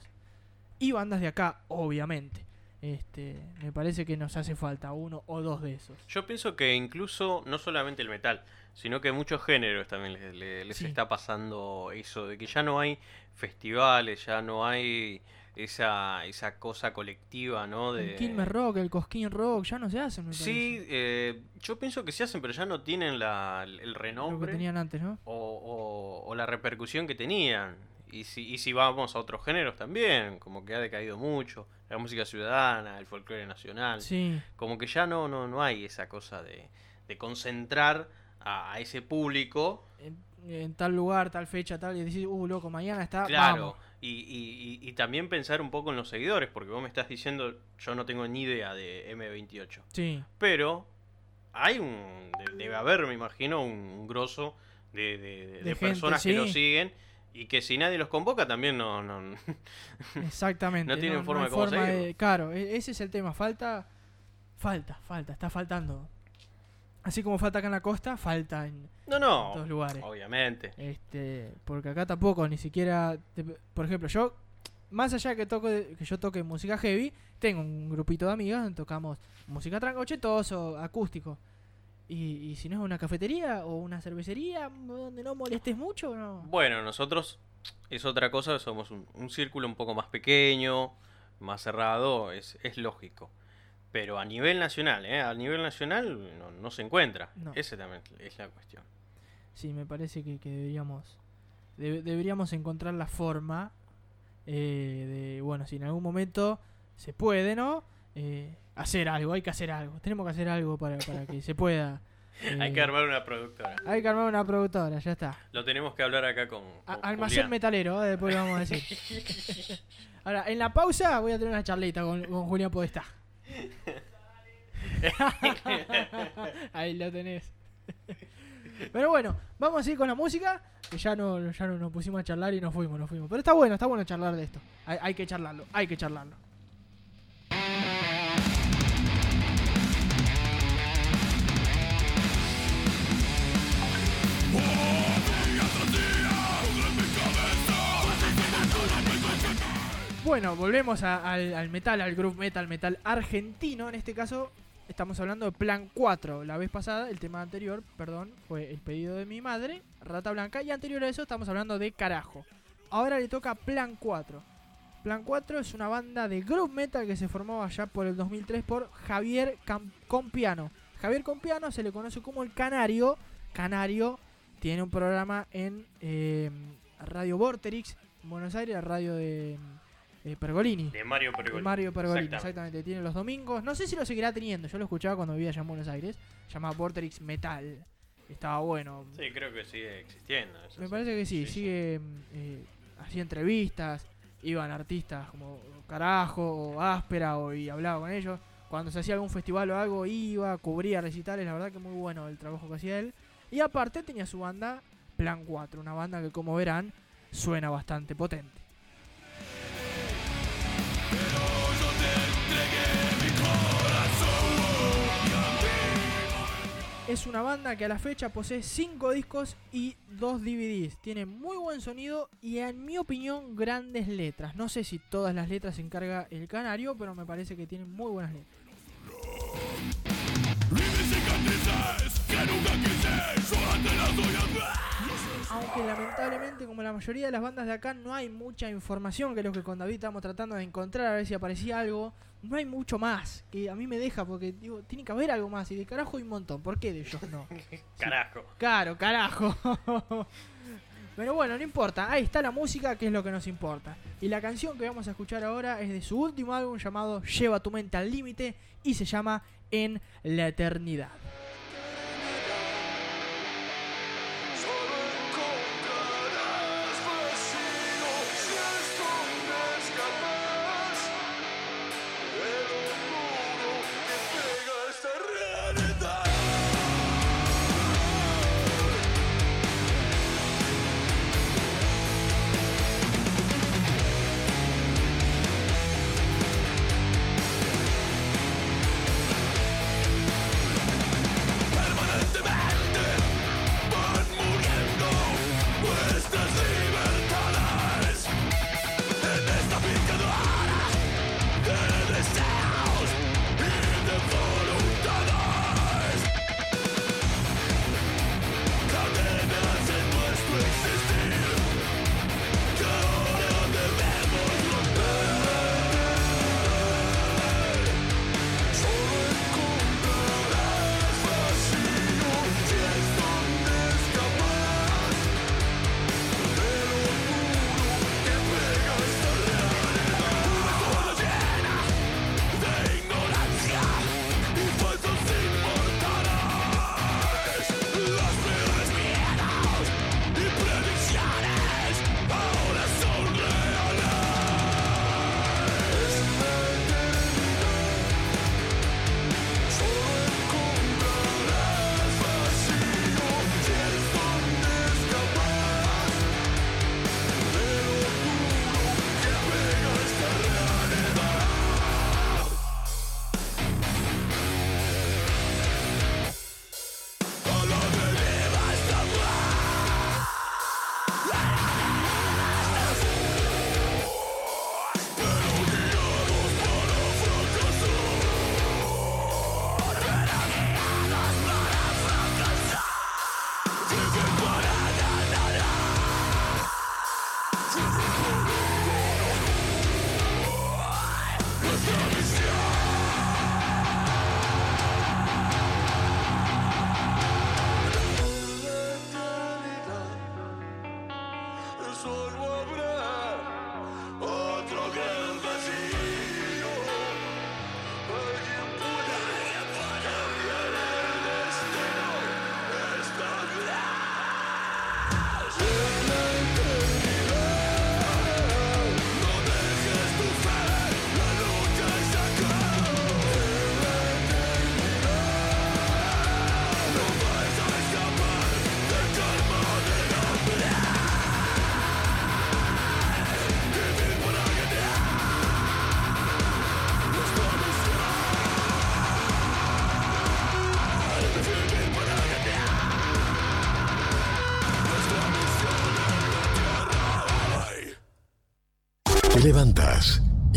Y bandas de acá, obviamente. Este, me parece que nos hace falta uno o dos de esos. Yo pienso que incluso no solamente el metal, sino que muchos géneros también les, les- les Sí. está pasando eso, de que ya no hay festivales, ya no hay esa, esa cosa colectiva, ¿no? De... El Quilmes Rock, el Cosquín Rock, ya no se hacen, me Sí, eh, yo pienso que se hacen, pero ya no tienen la, el Lo que renombre tenían antes, ¿no? o, o- o la repercusión que tenían. Y si, y si vamos a otros géneros también, como que ha decaído mucho, la música ciudadana, el folclore nacional Sí, como que ya no, no, no hay esa cosa de, de concentrar a, ese público. en, en tal lugar, tal fecha, tal, y decís, uh, loco, mañana está. Claro. Y, y- y- y también pensar un poco en los seguidores, porque vos me estás diciendo, yo no tengo ni idea de M28. Sí, Pero hay un. de- Debe haber, me imagino, un, un grosso de, de- de- de gente, personas que lo siguen. Y que si nadie los convoca también no, no, [laughs] Exactamente. No tienen forma de cómo Claro, e- ese es el tema. Falta, falta, falta, está faltando. Así como falta acá en la costa, falta en, no, en no, todos lugares. obviamente. Este, porque acá tampoco, ni siquiera, te- por ejemplo, yo, más allá que toco, de- que yo toque música heavy, tengo un grupito de amigas donde tocamos música trancochetoso, acústico. Y, y si no es una cafetería o una cervecería donde no molestes mucho, no. Bueno, nosotros es otra cosa, somos un, un círculo un poco más pequeño, más cerrado, es, es lógico. Pero a nivel nacional, ¿eh? A nivel nacional no, no se encuentra. No. Ese también es la cuestión. Sí, me parece que, que deberíamos debe- deberíamos encontrar la forma eh, de, bueno, si en algún momento se puede, ¿no? Eh, hacer algo, hay que hacer algo. Tenemos que hacer algo para, para que se pueda. [laughs] Hay eh, que armar una productora. hay que armar una productora, ya está. Lo tenemos que hablar acá con, almacén Julián. metalero, eh, después lo vamos a decir. [laughs] Ahora, en la pausa voy a tener una charlita con, con Julián Podestá. [laughs] Ahí lo tenés. Pero bueno, vamos a ir con la música, que ya no, ya no nos pusimos a charlar y nos fuimos, nos fuimos. Pero está bueno, está bueno charlar de esto. Hay, hay que charlarlo, hay que charlarlo. Bueno, volvemos al, al metal, al group metal, metal argentino. En este caso, estamos hablando de Plan 4. La vez pasada, el tema anterior, perdón, fue el pedido de mi madre, Rata Blanca. Y anterior a eso, estamos hablando de Carajo. Ahora le toca Plan 4. Plan 4 es una banda de group metal que se formó allá por el 2003 por Javier Compiano. Javier Compiano se le conoce como el Canario. Canario tiene un programa en eh, Radio Vorterix, en Buenos Aires, la radio de eh, Pergolini. De Mario De Pergolini. Mario Pergolini, Exactamente. exactamente. Tiene los domingos. No sé si lo seguirá teniendo. Yo lo escuchaba cuando vivía allá en Buenos Aires. Se llama Vorterix Metal. estaba bueno. Sí, creo que sigue existiendo. eso Me sí. parece que sí, Sí, sigue mm, eh, hacía entrevistas, iban artistas como Carajo o Áspera o, y hablaba con ellos. Cuando se hacía algún festival o algo, iba, cubría recitales, la verdad que muy bueno el trabajo que hacía él. Y aparte tenía su banda Plan 4, una banda que como verán suena bastante potente. Es una banda que a la fecha posee 5 discos y 2 DVDs. Tiene muy buen sonido y en mi opinión grandes letras. No sé si todas las letras se encarga el canario, pero me parece que tienen muy buenas letras. Aunque lamentablemente, como la mayoría de las bandas de acá, no hay mucha información, que es lo que con David estamos tratando de encontrar, a ver si aparecía algo. No hay mucho más, que a mí me deja, porque digo, tiene que haber algo más, y de carajo hay un montón. ¿Por qué de ellos no? [laughs] Carajo. Claro, carajo. [laughs] Pero bueno, no importa. Ahí está la música, que es lo que nos importa. Y la canción que vamos a escuchar ahora es de su último álbum llamado Lleva tu mente al límite y se llama En la eternidad.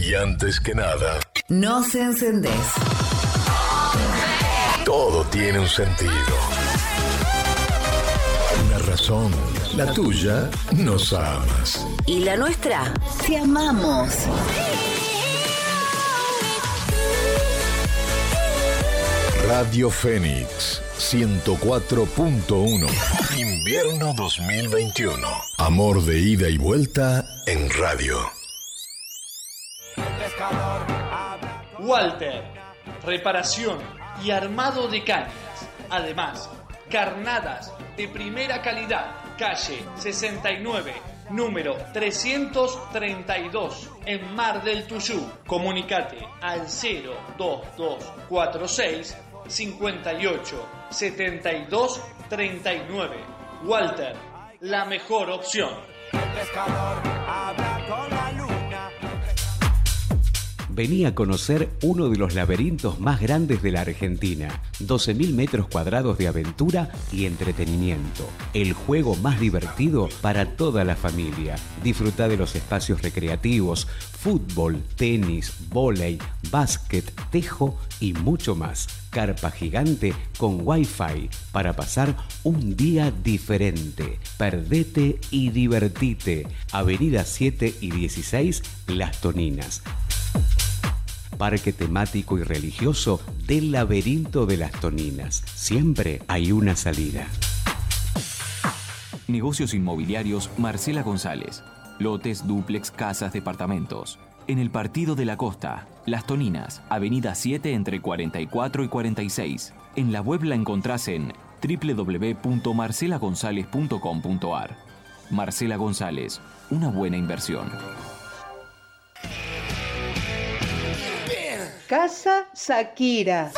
Y antes que nada, Nos encendés. todo tiene un sentido. Una razón. La tuya, nos amas. Y la nuestra, te amamos. Radio Fénix 104.1. Invierno 2021. Amor de ida y vuelta en radio. Walter, reparación y armado de cañas. Además, carnadas de primera calidad, calle 69, número 332, en Mar del Tuyú. Comunicate al 02246 58 72 39. Walter, la mejor opción. Vení a conocer uno de los laberintos más grandes de la Argentina. 12.000 metros cuadrados de aventura y entretenimiento. El juego más divertido para toda la familia. Disfruta de los espacios recreativos, fútbol, tenis, vóley, básquet, tejo y mucho más. Carpa gigante con Wi-Fi para pasar un día diferente. Perdete y divertite. Avenida 7 y 16, Las Toninas. Parque temático y religioso del laberinto de las Toninas. Siempre hay una salida. Negocios inmobiliarios Marcela González. Lotes, duplex, casas, departamentos. En el Partido de la Costa, Las Toninas, Avenida 7 entre 44 y 46. En la web la encontrás en www.marcelagonzalez.com.ar. Marcela González, una buena inversión. Casa Sakira.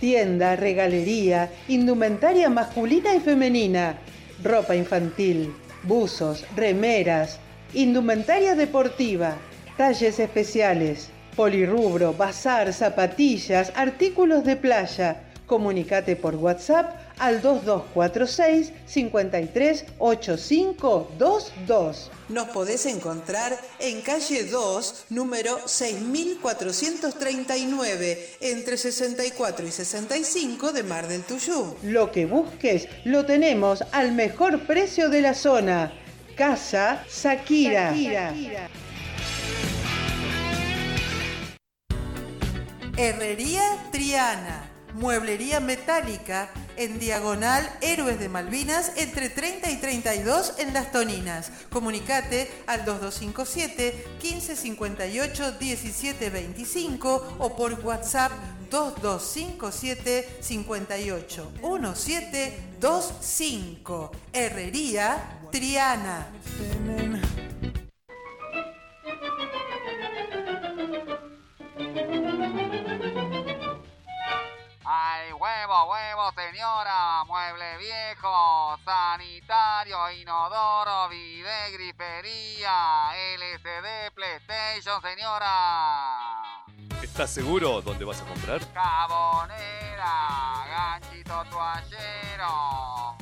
Tienda, regalería, indumentaria masculina y femenina, ropa infantil, buzos, remeras, indumentaria deportiva, talles especiales, polirrubro, bazar, zapatillas, artículos de playa. Comunicate por WhatsApp al 2246 538522. Nos podés encontrar en calle 2, número 6439, entre 64 y 65 de Mar del Tuyú. Lo que busques lo tenemos al mejor precio de la zona. Casa Sakira. Herrería Triana. Mueblería metálica en diagonal Héroes de Malvinas entre 30 y 32 en Las Toninas. Comunicate al 2257 1558 1725 o por WhatsApp 2257 58 1725. Herrería Triana. Huevo, huevo, señora! Mueble viejo, sanitario, inodoro, vide, grifería, LCD, PlayStation, señora. ¿Estás seguro dónde vas a comprar? Cabonera, ganchito toallero,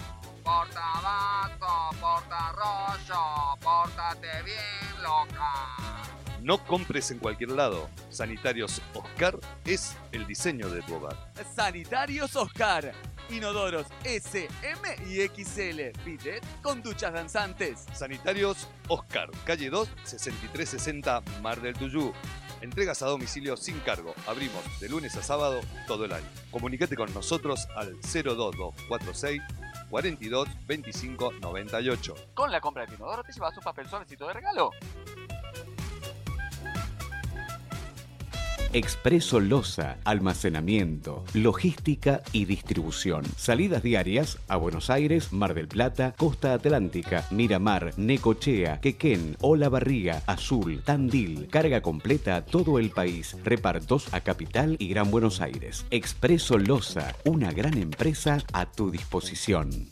portabazo, portarrollo, pórtate bien, loca. No compres en cualquier lado. Sanitarios Oscar es el diseño de tu hogar. Sanitarios Oscar. Inodoros S, M y XL. Bidet con duchas danzantes. Sanitarios Oscar, calle 2, 6360 Mar del Tuyú. Entregas a domicilio sin cargo. Abrimos de lunes a sábado todo el año. Comunicate con nosotros al 02246 42 25 98. Con la compra de tu inodoro te llevas un papel suavecito de regalo. Expreso Loza, almacenamiento, logística y distribución. Salidas diarias a Buenos Aires, Mar del Plata, Costa Atlántica, Miramar, Necochea, Quequén, Olavarría, Azul, Tandil. Carga completa a todo el país. Repartos a Capital y Gran Buenos Aires. Expreso Loza, una gran empresa a tu disposición.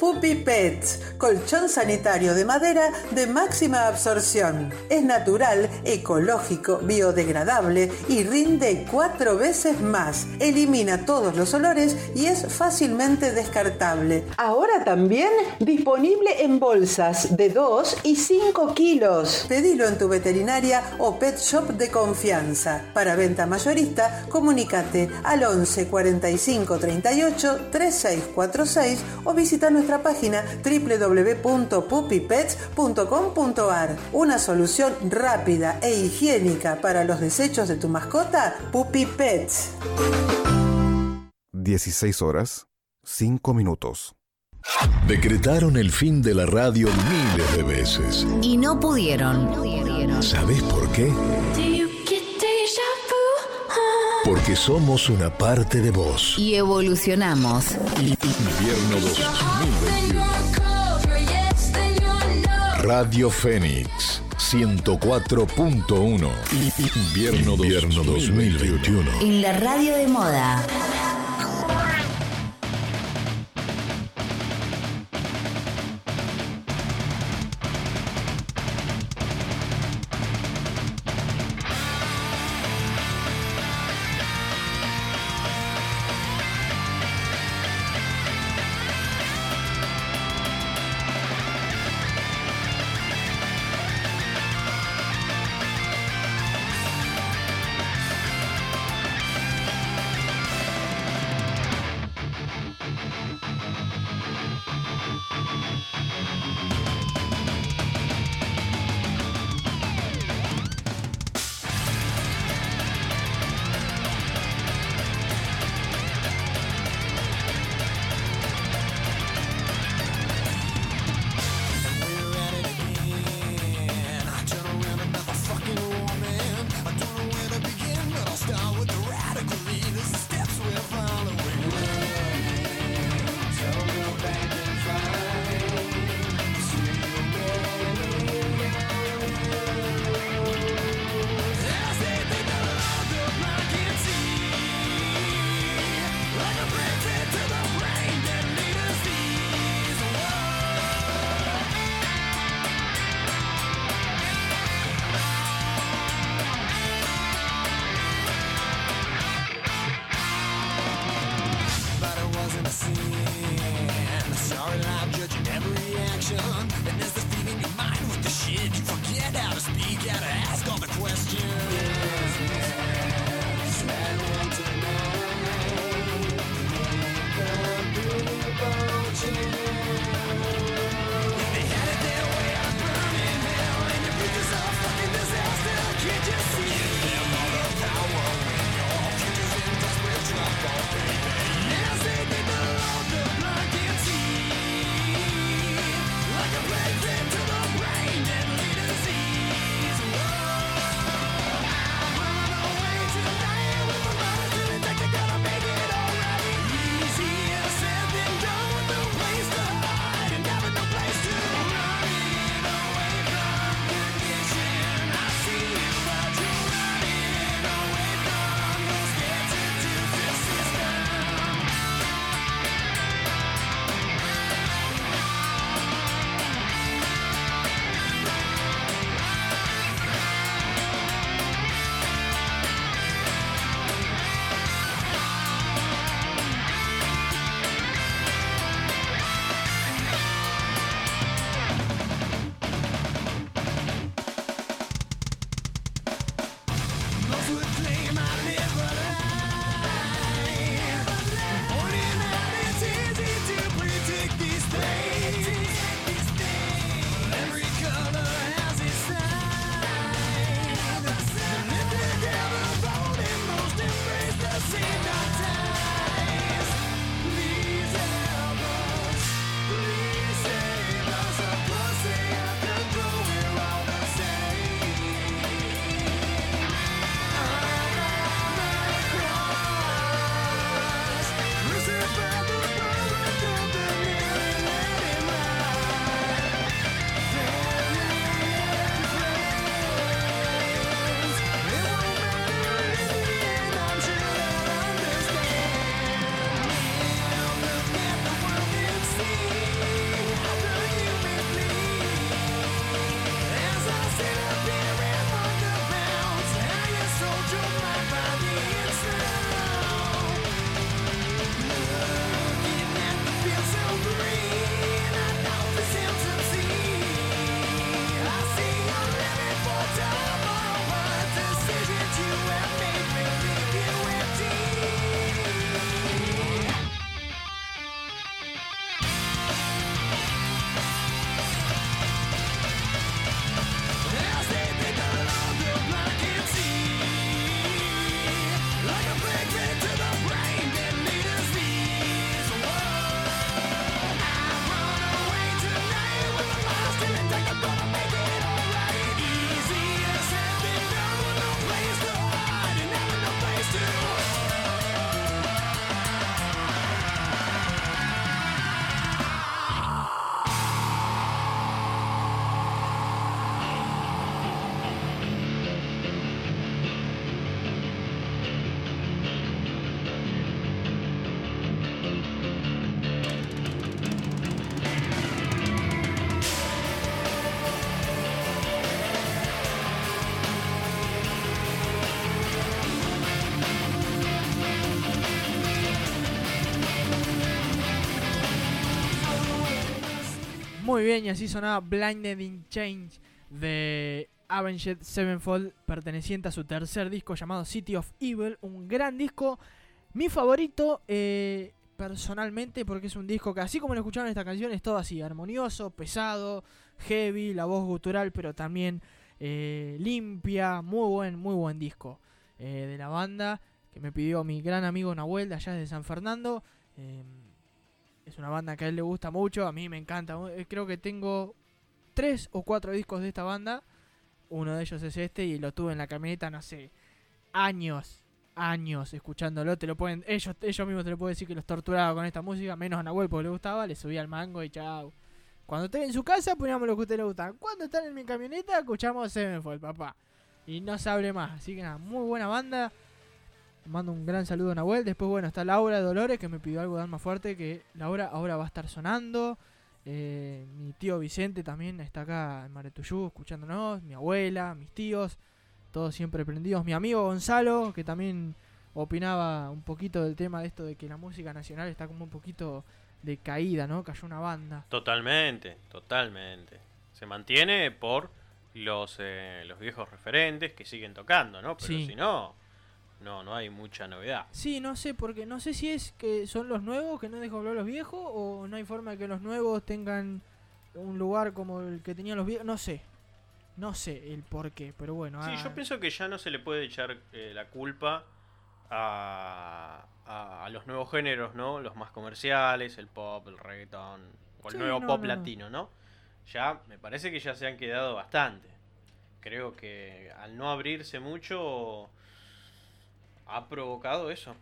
Puppy Pets, colchón sanitario de madera de máxima absorción. Es natural, ecológico, biodegradable y rinde cuatro veces más. Elimina todos los olores y es fácilmente descartable. Ahora también disponible en bolsas de 2 y 5 kilos. Pedilo en tu veterinaria o pet shop de confianza. Para venta mayorista, comunícate al 11 45 38 3646 o visita nuestra página www.puppypets.com.ar. Una solución rápida e higiénica para los desechos de tu mascota, Puppy Pets. 16 horas, 5 minutos. Decretaron el fin de la radio miles de veces. Y no pudieron. ¿Sabes por qué? Porque somos una parte de vos. Y evolucionamos. Invierno 2021. Radio Fénix 104.1. Invierno, Invierno 2021. En la radio de moda. Muy bien, y así sonaba Blinded in Change de Avenged Sevenfold, perteneciente a su tercer disco llamado City of Evil, un gran disco, mi favorito eh, personalmente porque es un disco que así como lo escucharon esta canción es todo así, armonioso, pesado, heavy, la voz gutural, pero también eh, limpia, muy buen, muy buen disco eh, de la banda que me pidió mi gran amigo Nahuel de allá de San Fernando. Es una banda que a él le gusta mucho, a mí me encanta. Eh, Creo que tengo tres o cuatro discos de esta banda. Uno de ellos es este y lo tuve en la camioneta, no sé, años, años escuchándolo. Te lo pueden, ellos, ellos mismos te lo pueden decir que los torturaba con esta música, menos a Nahuel porque le gustaba, le subía al mango y chao. Cuando estén en su casa, poníamos lo que a usted le gusta. Cuando están en mi camioneta, escuchamos Sevenfold, papá. Y no se hable más. Así que nada, muy buena banda. Mando un gran saludo a Nahuel. Después, bueno, está Laura de Dolores que me pidió algo de alma fuerte. Que Laura ahora va a estar sonando. Eh, mi tío Vicente también está acá en Maretuyú escuchándonos. Mi abuela, mis tíos. Todos siempre prendidos. Mi amigo Gonzalo, que también opinaba un poquito del tema de esto de que la música nacional está como un poquito de caída, ¿no? Cayó una banda. Totalmente, totalmente. Se mantiene por los, eh, los viejos referentes que siguen tocando, ¿no? Pero Sí. si no, no, no hay mucha novedad. Sí, no sé, porque no sé si es que son los nuevos que no dejó hablar los viejos o no hay forma de que los nuevos tengan un lugar como el que tenían los viejos. No sé. No sé el por qué, pero bueno. Sí, ah, yo pienso que ya no se le puede echar eh, la culpa a, a, a los nuevos géneros, ¿no? Los más comerciales, el pop, el reggaeton, o el Sí, nuevo no, pop no, no. latino, ¿no? Ya, me parece que ya se han quedado bastante. Creo que al no abrirse mucho ha provocado eso.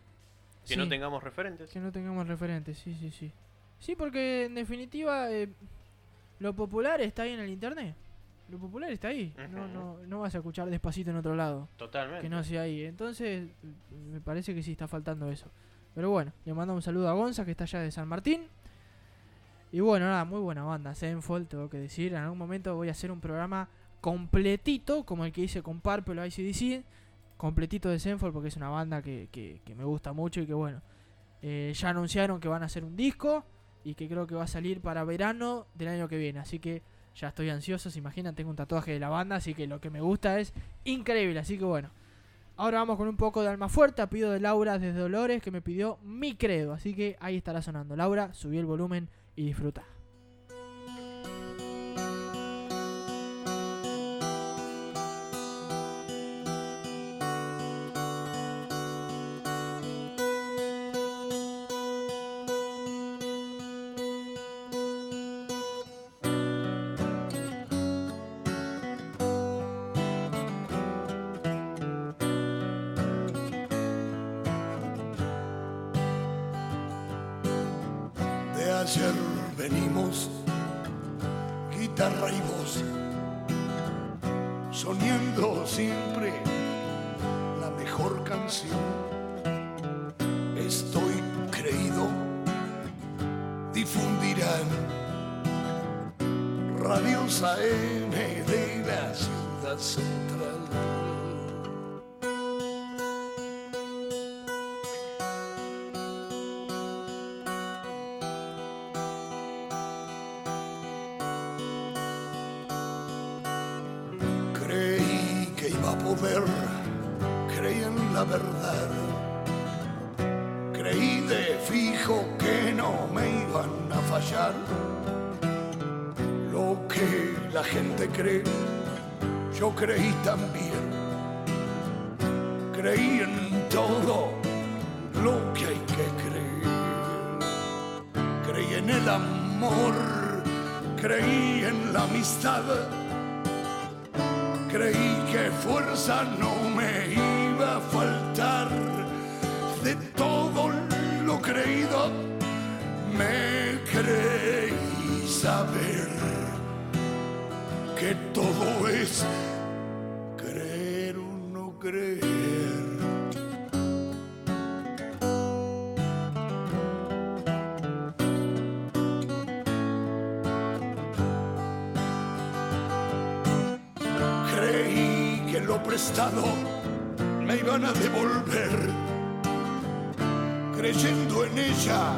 Que no tengamos referentes. Que no tengamos referentes, sí, sí, sí. Sí, porque en definitiva eh, lo popular está ahí en el internet. Lo popular está ahí. no, no, no vas a escuchar despacito en otro lado. Totalmente. Que no sea ahí. Entonces, me parece que sí está faltando eso. Pero bueno, le mandamos un saludo a Gonza, que está allá de San Martín. Y bueno, nada, muy buena banda. Senfold, tengo que decir. En algún momento voy a hacer un programa completito, como el que hice con Purple o ICDC. Completito de Senfold, porque es una banda que, que- me gusta mucho y que bueno. eh, ya anunciaron que van a hacer un disco y que creo que va a salir para verano del año que viene. Así que ya estoy ansioso, se imaginan, tengo un tatuaje de la banda, así que lo que me gusta es increíble. Así que bueno, ahora vamos con un poco de alma fuerte. Pido de Laura desde Dolores que me pidió mi credo. Así que ahí estará sonando. Laura, subí el volumen y disfruta. Ayer venimos, guitarra y voz, soñando siempre la mejor canción. Estoy creído, difundirán radios AM de la ciudad central. Creí en la amistad. Creí que fuerza no me iba a faltar. De todo lo creído, me creí saber me iban a devolver, creyendo en ella,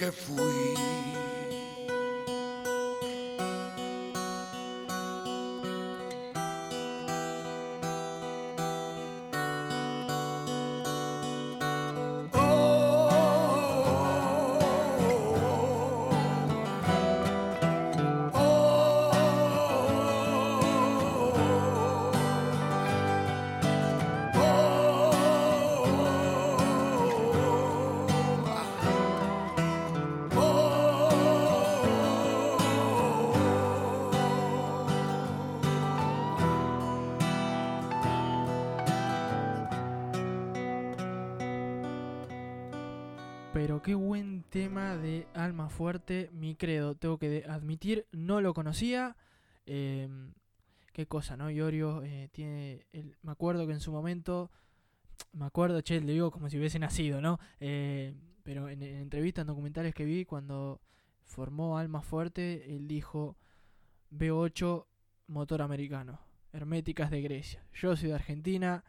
gil que fui. Qué buen tema de Alma Fuerte, mi credo, tengo que admitir, no lo conocía. em, qué cosa, ¿no? Iorio eh, tiene, me acuerdo que en su momento, me acuerdo, che, le digo como si hubiese nacido, ¿no? Eh, pero en, en entrevistas, en documentales que vi, cuando formó Alma Fuerte, él dijo, B8, motor americano, herméticas de Grecia. Yo soy de Argentina,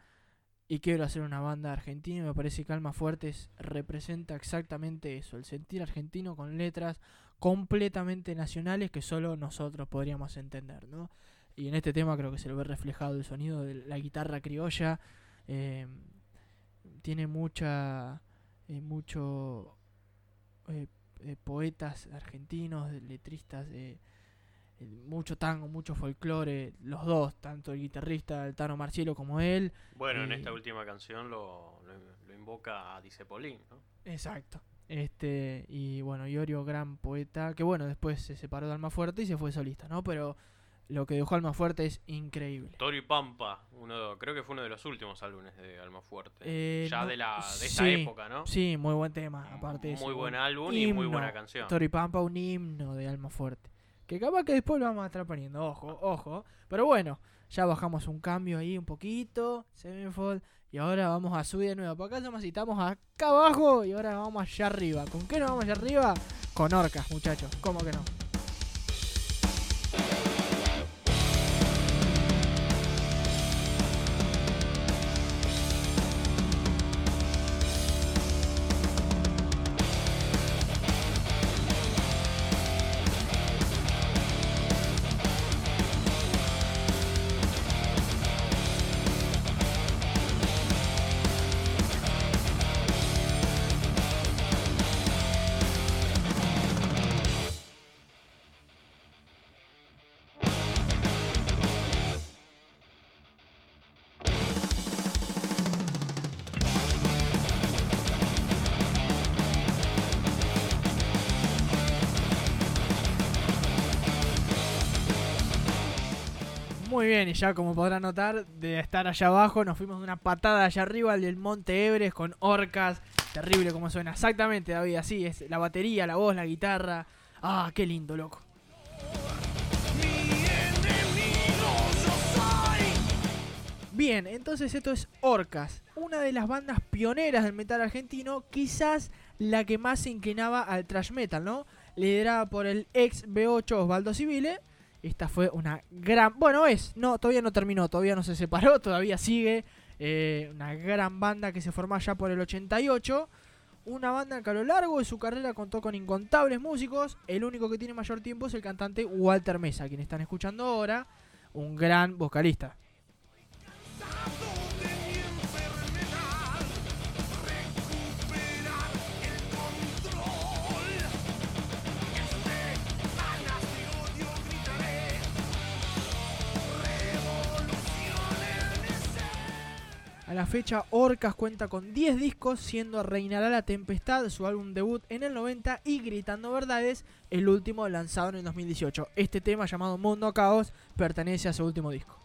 y quiero hacer una banda argentina y me parece que Alma Fuertes representa exactamente eso, el sentir argentino con letras completamente nacionales que solo nosotros podríamos entender, ¿no? Y en este tema creo que se lo ve reflejado el sonido de la guitarra criolla, eh, tiene mucha, eh, eh, eh, poetas argentinos, letristas, mucho tango, mucho folclore, los dos, tanto el guitarrista el Tano Marcielo como él. Bueno, en eh, esta última canción lo, lo, lo invoca a Disepolín, ¿no? Exacto. Este, y bueno, Iorio, gran poeta, que bueno, después se separó de Almafuerte y se fue solista, ¿no? Pero lo que dejó Almafuerte es increíble. Toro y Pampa, uno, creo que fue uno de los últimos álbumes de Almafuerte. Eh, ya no- de, la, de esa época, ¿no? Sí, muy buen tema, aparte Muy buen álbum y muy buena canción. Toro y Pampa, un himno de Almafuerte. Que capaz que después lo vamos a estar poniendo, ojo, ojo. Pero bueno, ya bajamos un cambio ahí un poquito, Sevenfold. Y ahora vamos a subir de nuevo. Por acá nomás estamos acá abajo y ahora vamos allá arriba. ¿Con qué nos vamos allá arriba? Con orcas, muchachos. ¿Cómo que no? Muy bien, y ya como podrán notar, de estar allá abajo, nos fuimos de una patada allá arriba del Monte Everest con orcas. Terrible como suena. Exactamente, David, así es. La batería, la voz, la guitarra. Ah, qué lindo, loco. Bien, entonces esto es Orcas, una de las bandas pioneras del metal argentino, quizás la que más se inclinaba al thrash metal, ¿no? Liderada por el ex B8 Osvaldo Civile. Esta fue una gran... Bueno, es, no, todavía no terminó, todavía no se separó, [laughs] todavía sigue. eh, una gran banda que se formó ya por el 88. Una banda que a lo largo de su carrera contó con incontables músicos. El único que tiene mayor tiempo es el cantante Walter Mesa, quien están escuchando ahora. Un gran vocalista. A la fecha, Orcas cuenta con 10 discos, siendo Reinará la Tempestad su álbum debut en el 90 y Gritando Verdades, el último lanzado en el 2018. Este tema llamado Mundo Caos pertenece a su último disco.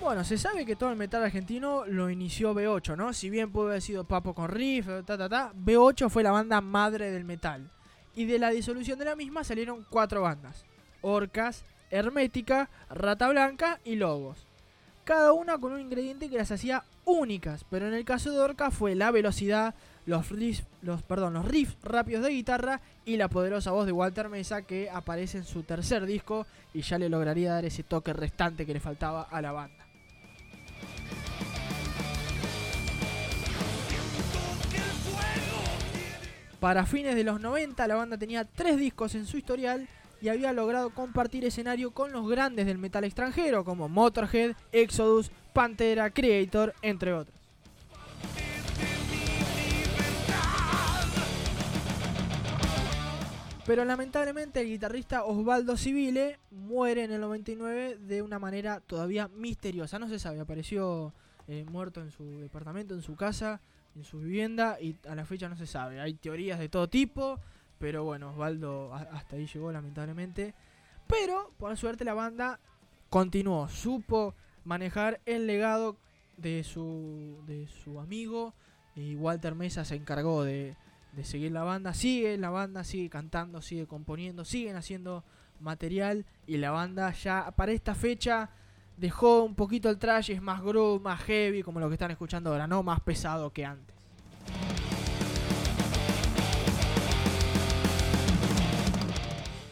Bueno, se sabe que todo el metal argentino lo inició B8, ¿no? Si bien pudo haber sido Papo con Riff, ta, ta, ta, B8 fue la banda madre del metal. Y de la disolución de la misma salieron cuatro bandas. Orcas, Hermética, Rata Blanca y Lobos. Cada una con un ingrediente que las hacía únicas, pero en el caso de Orca fue la velocidad, los riffs, los, perdón, los riffs rápidos de guitarra y la poderosa voz de Walter Mesa que aparece en su tercer disco y ya le lograría dar ese toque restante que le faltaba a la banda. Para fines de los 90 la banda tenía tres discos en su historial y había logrado compartir escenario con los grandes del metal extranjero como Motorhead, Exodus, Pantera, Creator, entre otros. Pero lamentablemente el guitarrista Osvaldo Civile muere en el 99 de una manera todavía misteriosa. No se sabe, apareció eh, muerto en su departamento, en su casa, en su vivienda y a la fecha no se sabe. Hay teorías de todo tipo, pero bueno, Osvaldo hasta ahí llegó lamentablemente. Pero por suerte la banda continuó, supo manejar el legado de su, de su amigo y Walter Mesa se encargó de, de seguir la banda. Sigue la banda, sigue cantando, sigue componiendo, siguen haciendo material y la banda ya para esta fecha dejó un poquito el trash, es más groove, más heavy, como lo que están escuchando ahora, no más pesado que antes.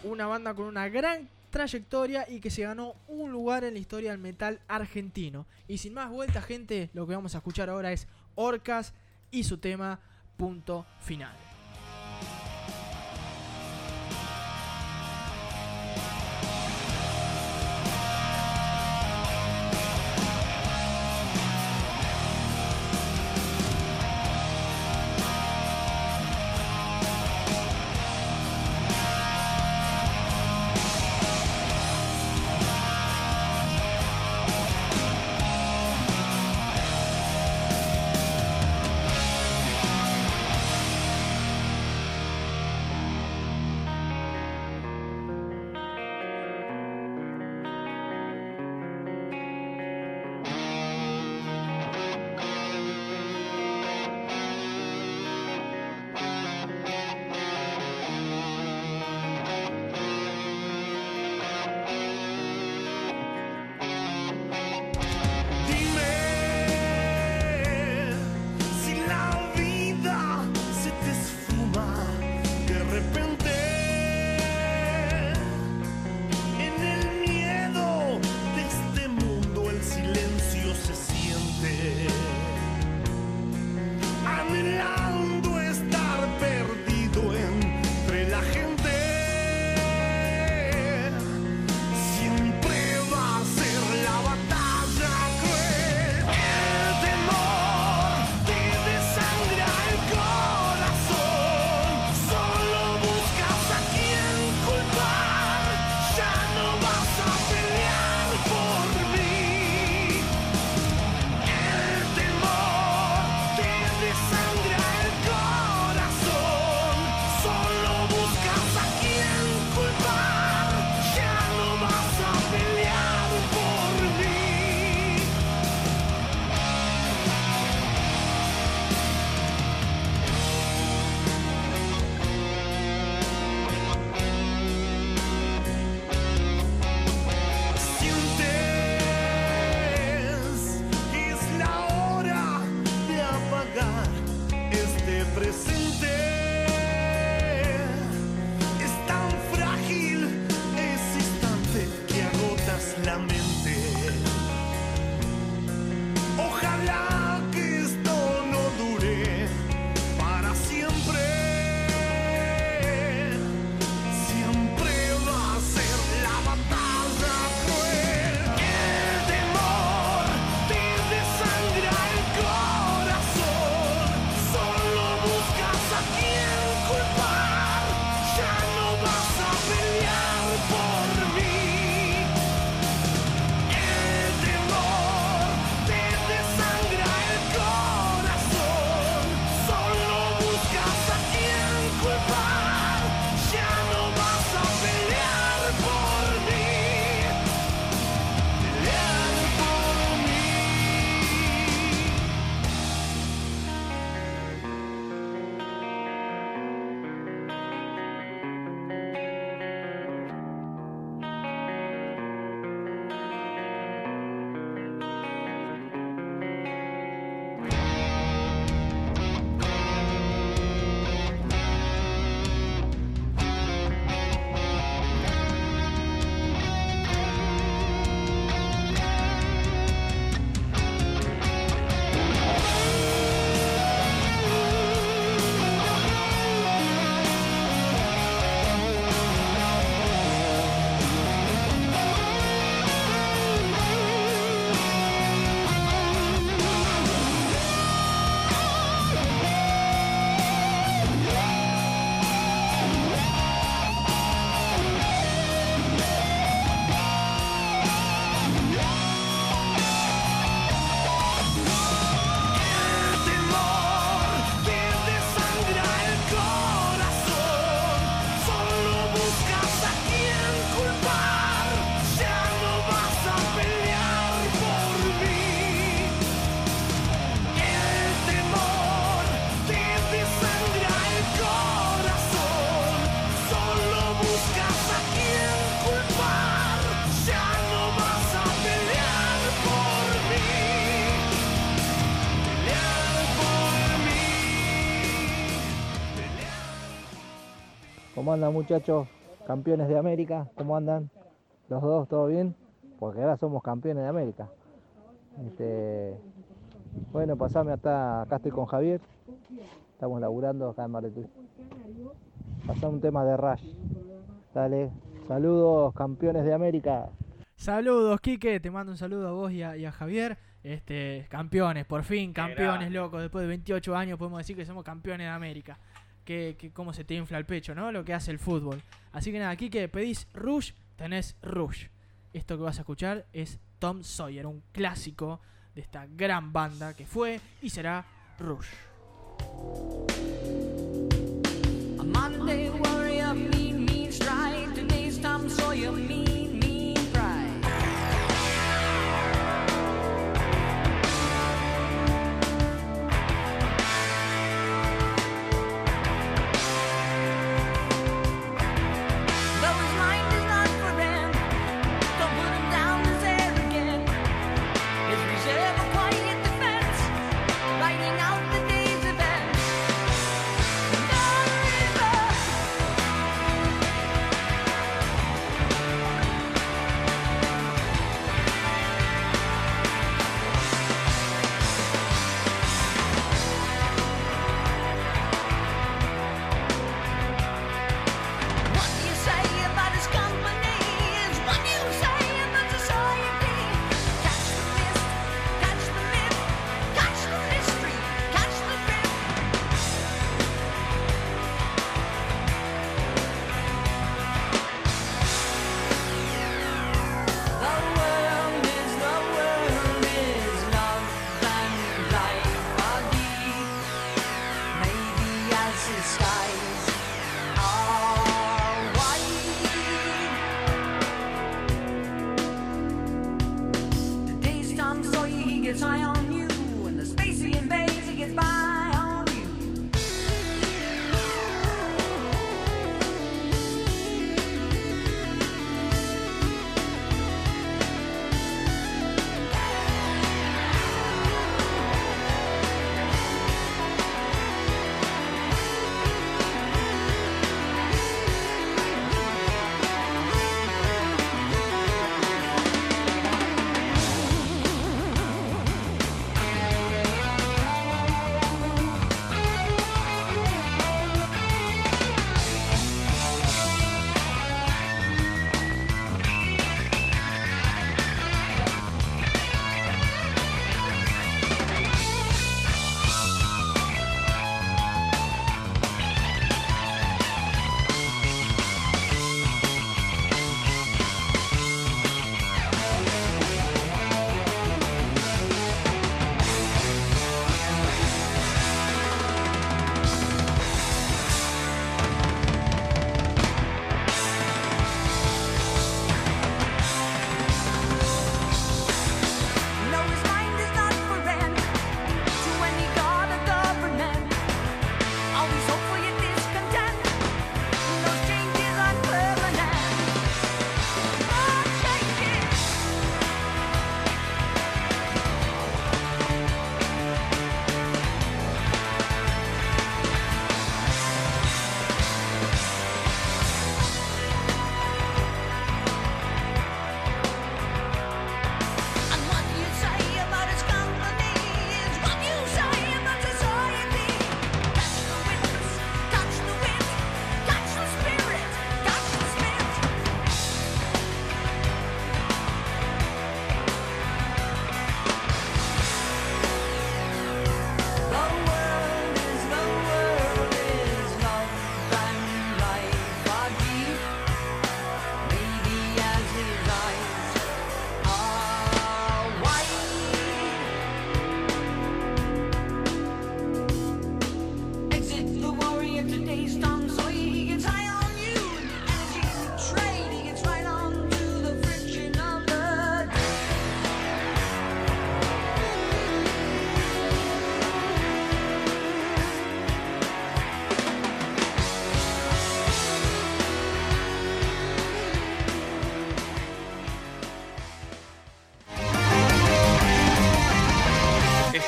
Una banda con una gran trayectoria y que se ganó un lugar en la historia del metal argentino. Y sin más vuelta, gente, lo que vamos a escuchar ahora es Orcas y su tema Punto Final. ¿Cómo andan muchachos? Campeones de América, ¿cómo andan? Los dos, ¿todo bien? Porque ahora somos campeones de América. Este, bueno, pasame hasta, acá estoy con Javier. Estamos laburando acá en Mar del Plata. Pasá un tema de Rush. Dale, saludos campeones de América. Saludos, Quique. Te mando un saludo a vos y a, y a Javier. Este, campeones, por fin, campeones, loco. Después de 28 años podemos decir que somos campeones de América. Que, que cómo se te infla el pecho, ¿no? Lo que hace el fútbol. Así que nada, Quique, pedís Rush, tenés Rush. Esto que vas a escuchar es Tom Sawyer, un clásico de esta gran banda que fue y será Rush.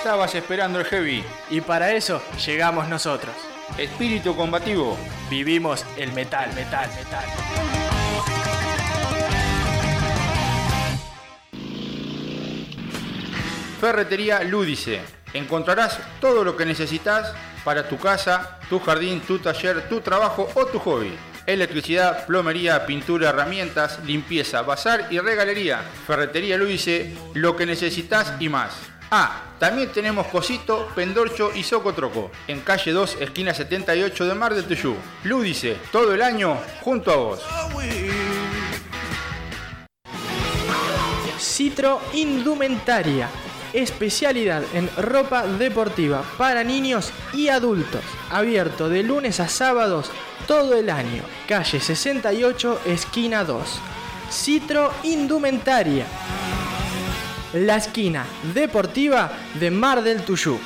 Estabas esperando el heavy. Y para eso llegamos nosotros. Espíritu combativo. Vivimos el metal, metal, metal. Ferretería Lúdice. Encontrarás todo lo que necesitas para tu casa, tu jardín, tu taller, tu trabajo o tu hobby. Electricidad, plomería, pintura, herramientas, limpieza, bazar y regalería. Ferretería Lúdice, lo que necesitas y más. Ah, también tenemos Cosito, Pendorcho y Socotroco, en calle 2, esquina 78 de Mar del Tuyú. Lúdice, todo el año junto a vos. Citro Indumentaria. Especialidad en ropa deportiva para niños y adultos. Abierto de lunes a sábados todo el año. Calle 68, esquina 2. Citro Indumentaria. La esquina deportiva de Mar del Tuyú.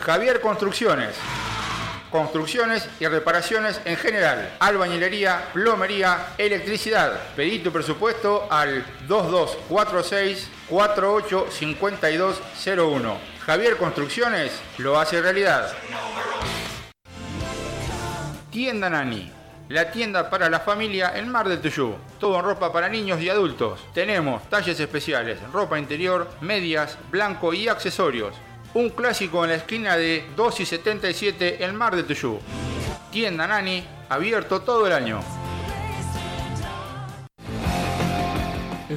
Javier Construcciones. Construcciones y reparaciones en general. Albañilería, plomería, electricidad. Pedí tu presupuesto al 2246 485201. Javier Construcciones lo hace realidad. Tienda Nani. La tienda para la familia en Mar del Tuyú. Todo en ropa para niños y adultos. Tenemos talles especiales, ropa interior, medias, blanco y accesorios. Un clásico en la esquina de 2 y 77 en Mar del Tuyú. Tienda Nani, abierto todo el año.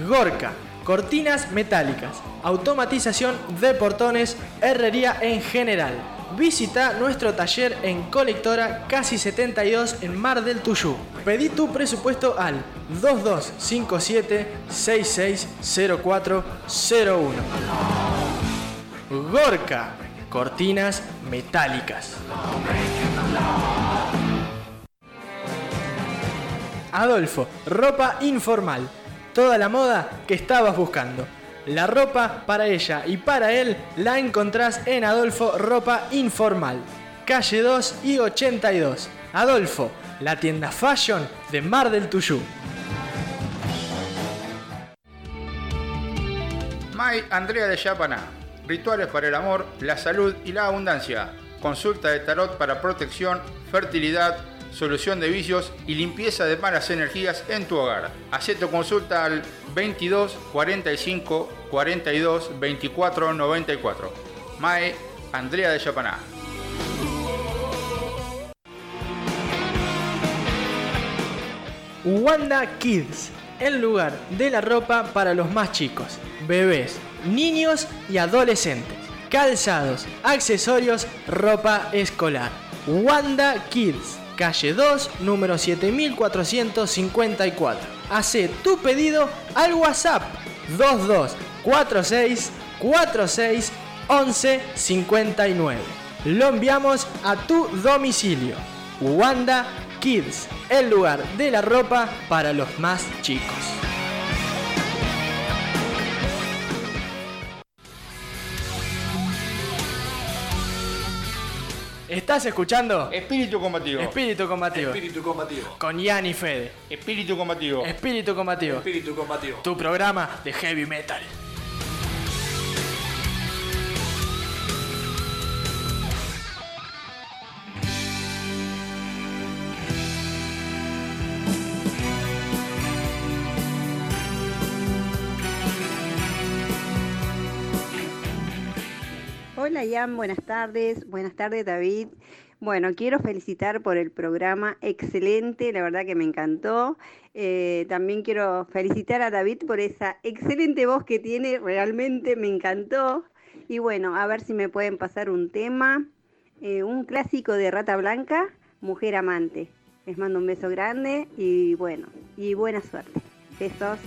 Gorka. Cortinas metálicas. Automatización de portones. Herrería en general. Visita nuestro taller en Colectora Casi 72 en Mar del Tuyú. Pedí tu presupuesto al 2257 660401. Gorka. Cortinas metálicas. Adolfo. Ropa informal. Toda la moda que estabas buscando. La ropa para ella y para él la encontrás en Adolfo Ropa Informal. Calle 2 y 82. Adolfo, la tienda fashion de Mar del Tuyú. May Andrea de Yapaná. Rituales para el amor, la salud y la abundancia. Consulta de tarot para protección, fertilidad, solución de vicios y limpieza de malas energías en tu hogar. Haz tu consulta al 22 45 42 24 94. Mae Andrea de Yapaná. Wanda Kids, el lugar de la ropa para los más chicos, bebés, niños y adolescentes. Calzados, accesorios, ropa escolar. Wanda Kids, calle 2, número 7454. Hace tu pedido al WhatsApp 2246 46 11 59. Lo enviamos a tu domicilio. Wanda Kids, el lugar de la ropa para los más chicos. ¿Estás escuchando? Espíritu combativo. Espíritu combativo. Espíritu combativo. Con Yanni Fede. Espíritu combativo. Espíritu combativo. Espíritu combativo. Tu programa de heavy metal. Hola buenas tardes. Buenas tardes David. Bueno, quiero felicitar por el programa excelente, la verdad que me encantó. Eh, también quiero felicitar a David por esa excelente voz que tiene, realmente me encantó. Y bueno, a ver si me pueden pasar un tema, eh, un clásico de Rata Blanca, Mujer Amante. Les mando un beso grande y bueno, y buena suerte. Besos.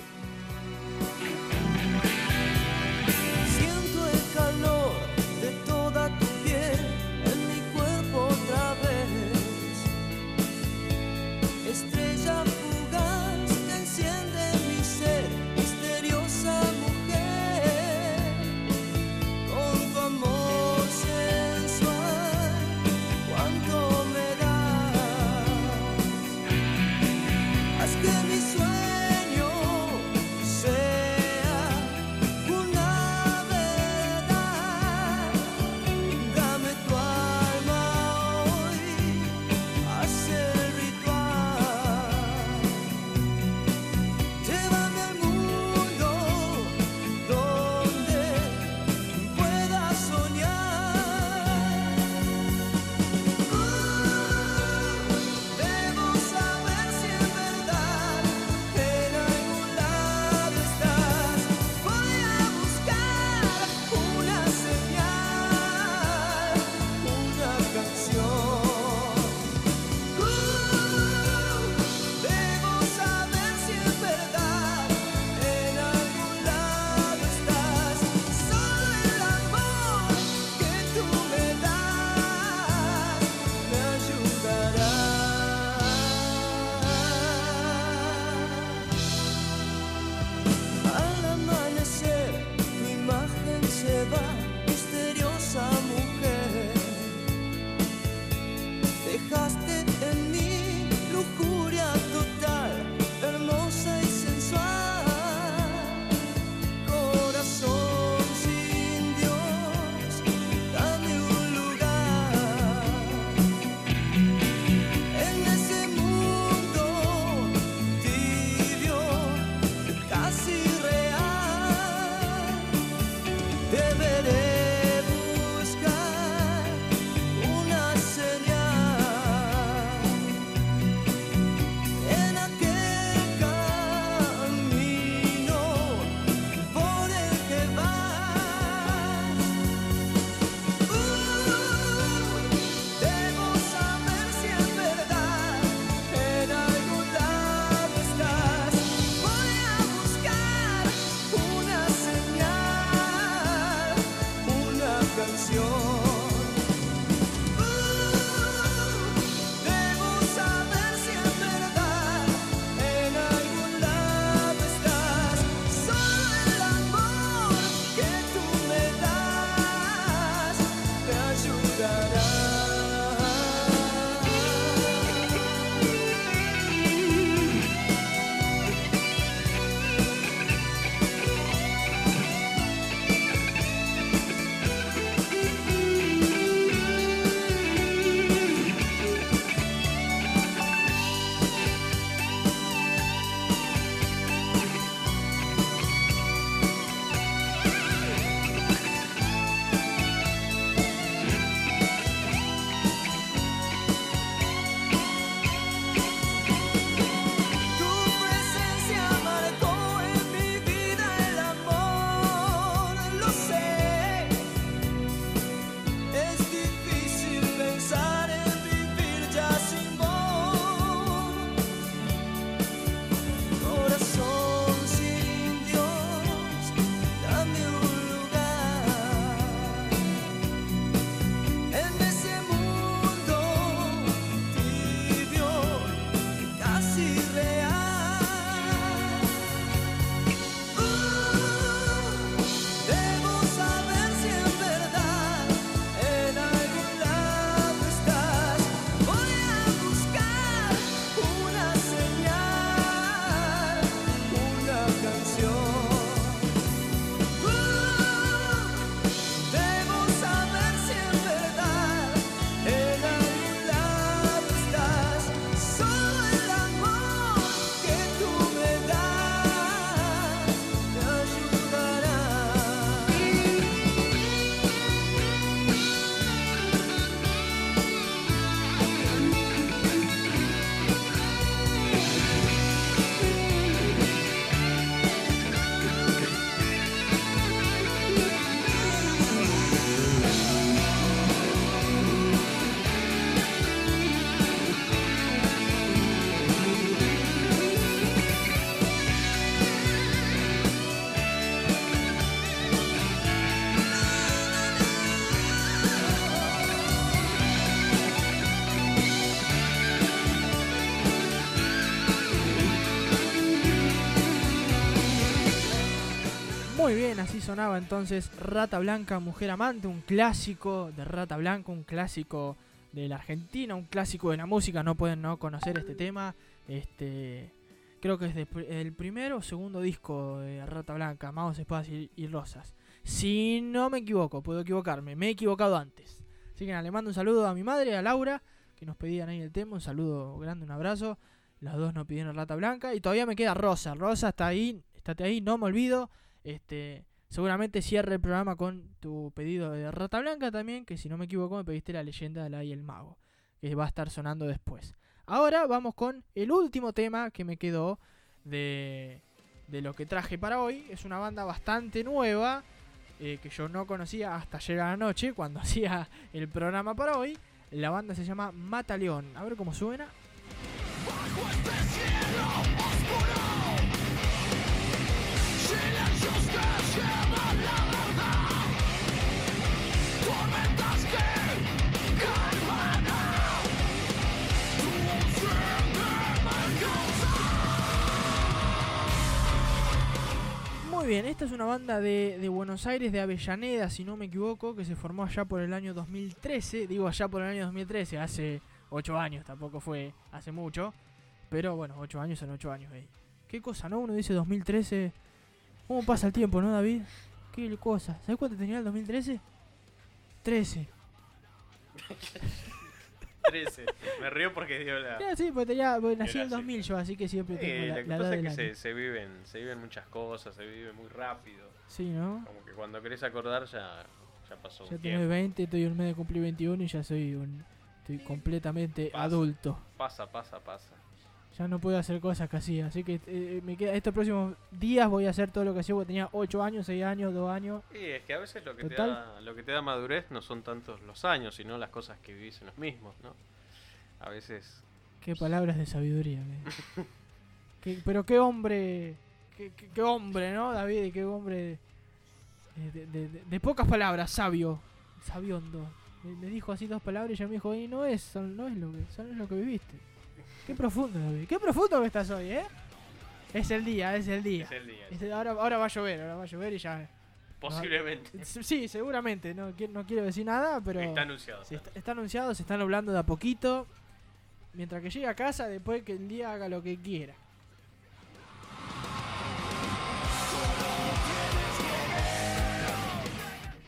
Muy bien, así sonaba entonces Rata Blanca, Mujer Amante, un clásico de Rata Blanca, un clásico de la Argentina, un clásico de la música, no pueden no conocer este tema. Este, creo que es de el primero o segundo disco de Rata Blanca, Amados, Espadas y, y Rosas. Si no me equivoco, puedo equivocarme, me he equivocado antes. Así que nada, le mando un saludo a mi madre, a Laura, que nos pedían ahí el tema, un saludo grande, un abrazo. Las dos nos pidieron Rata Blanca y todavía me queda Rosa. Rosa está ahí, estate ahí, no me olvido. Este, seguramente cierre el programa con tu pedido de Rata Blanca también, que si no me equivoco me pediste la leyenda de la y el mago, que va a estar sonando después. Ahora vamos con el último tema que me quedó de, de lo que traje para hoy. Es una banda bastante nueva, eh, que yo no conocía hasta ayer a la noche, cuando [laughs] hacía el programa para hoy. La banda se llama Mataleón. A ver cómo suena. Silencios bien, esta es una banda de, Buenos Aires, de Avellaneda, si no me equivoco, que se formó allá por el año 2013. Digo allá por el año 2013, hace 8 años, tampoco fue hace mucho. Pero bueno, 8 años son 8 años. Qué cosa, ¿no? Uno dice 2013. ¿Cómo pasa el tiempo, no, David? Qué cosa. ¿Sabes cuánto tenía el 2013? 13. [laughs] 13. Me río porque dio la. Ya, sí, pues tenía, pues nací en el Era 2000 yo, así que siempre tengo Eh, la, que la pasa edad es que se, se viven, se viven muchas cosas, se vive muy rápido. Sí, ¿no? Como que cuando querés acordar ya, ya pasó Ya un tengo tiempo. 20, estoy un mes de cumplir 21 y ya soy un... Estoy completamente Pasa. adulto. Pasa, pasa, pasa. Ya no puedo hacer cosas que hacía. Así que eh, me queda, estos próximos días voy a hacer todo lo que hacía porque tenía 8 años, 6 años, 2 años. Y es que a veces lo que, te da, lo que te da madurez no son tantos los años, sino las cosas que vivís en los mismos, ¿no? A veces... Qué palabras de sabiduría. que- [laughs] que- pero qué hombre... Qué, qué- qué hombre, ¿no, David? Qué hombre de, de- de- de- pocas palabras, sabio. sabiondo. Me, me dijo así dos palabras y ya me dijo, y no es, son- no es lo que, son es lo que viviste. Qué profundo, David. Qué profundo que estás hoy, ¿eh? Es el día, es el día. Es el día. Es el- ahora, ahora va a llover, ahora va a llover y ya. Posiblemente. Sí, seguramente. No, no quiero decir nada, pero. Está anunciado. Sí, está, está anunciado, se están hablando de a poquito. Mientras que llegue a casa, después que el día haga lo que quiera.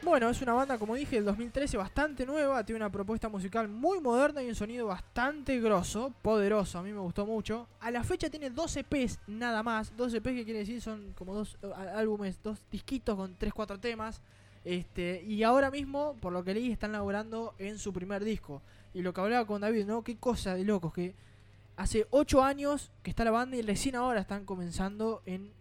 Bueno, es una banda, como dije, del 2013 bastante nueva, tiene una propuesta musical muy moderna y un sonido bastante grosso, poderoso, a mí me gustó mucho. A la fecha tiene 12 EPs nada más, 12 EPs que quiere decir son como dos eh, álbumes, dos disquitos con 3-4 temas. Este, y ahora mismo, por lo que leí, están laborando en su primer disco. Y lo que hablaba con David, ¿no? Qué cosa de locos, que hace 8 años que está la banda y recién ahora están comenzando en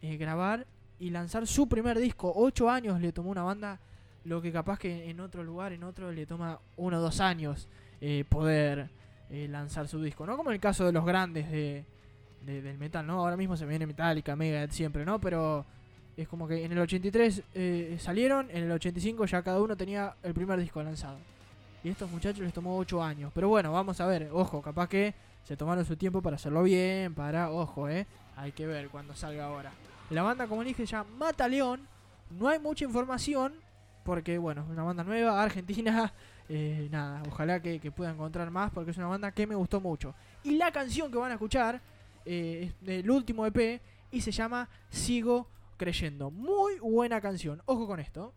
eh, grabar y lanzar su primer disco. 8 años le tomó una banda lo que capaz que en otro lugar, en otro, le toma uno o dos años eh, poder eh, lanzar su disco, ¿no? Como el caso de los grandes de, de- del metal, ¿no? Ahora mismo se viene Metallica, Megadeth siempre, ¿no? Pero es como que en el 83 eh, salieron, en el 85 ya cada uno tenía el primer disco lanzado. Y a estos muchachos les tomó 8 años. Pero bueno, vamos a ver, ojo, capaz que se tomaron su tiempo para hacerlo bien, para, ojo, ¿eh? Hay que ver cuando salga ahora. La banda, como dije, ya Mata León. No hay mucha información, porque bueno, una banda nueva, argentina, [laughs] eh, nada, ojalá que, que pueda encontrar más porque es una banda que me gustó mucho. Y la canción que van a escuchar eh, es del último EP y se llama Sigo Creyendo. Muy buena canción, ojo con esto.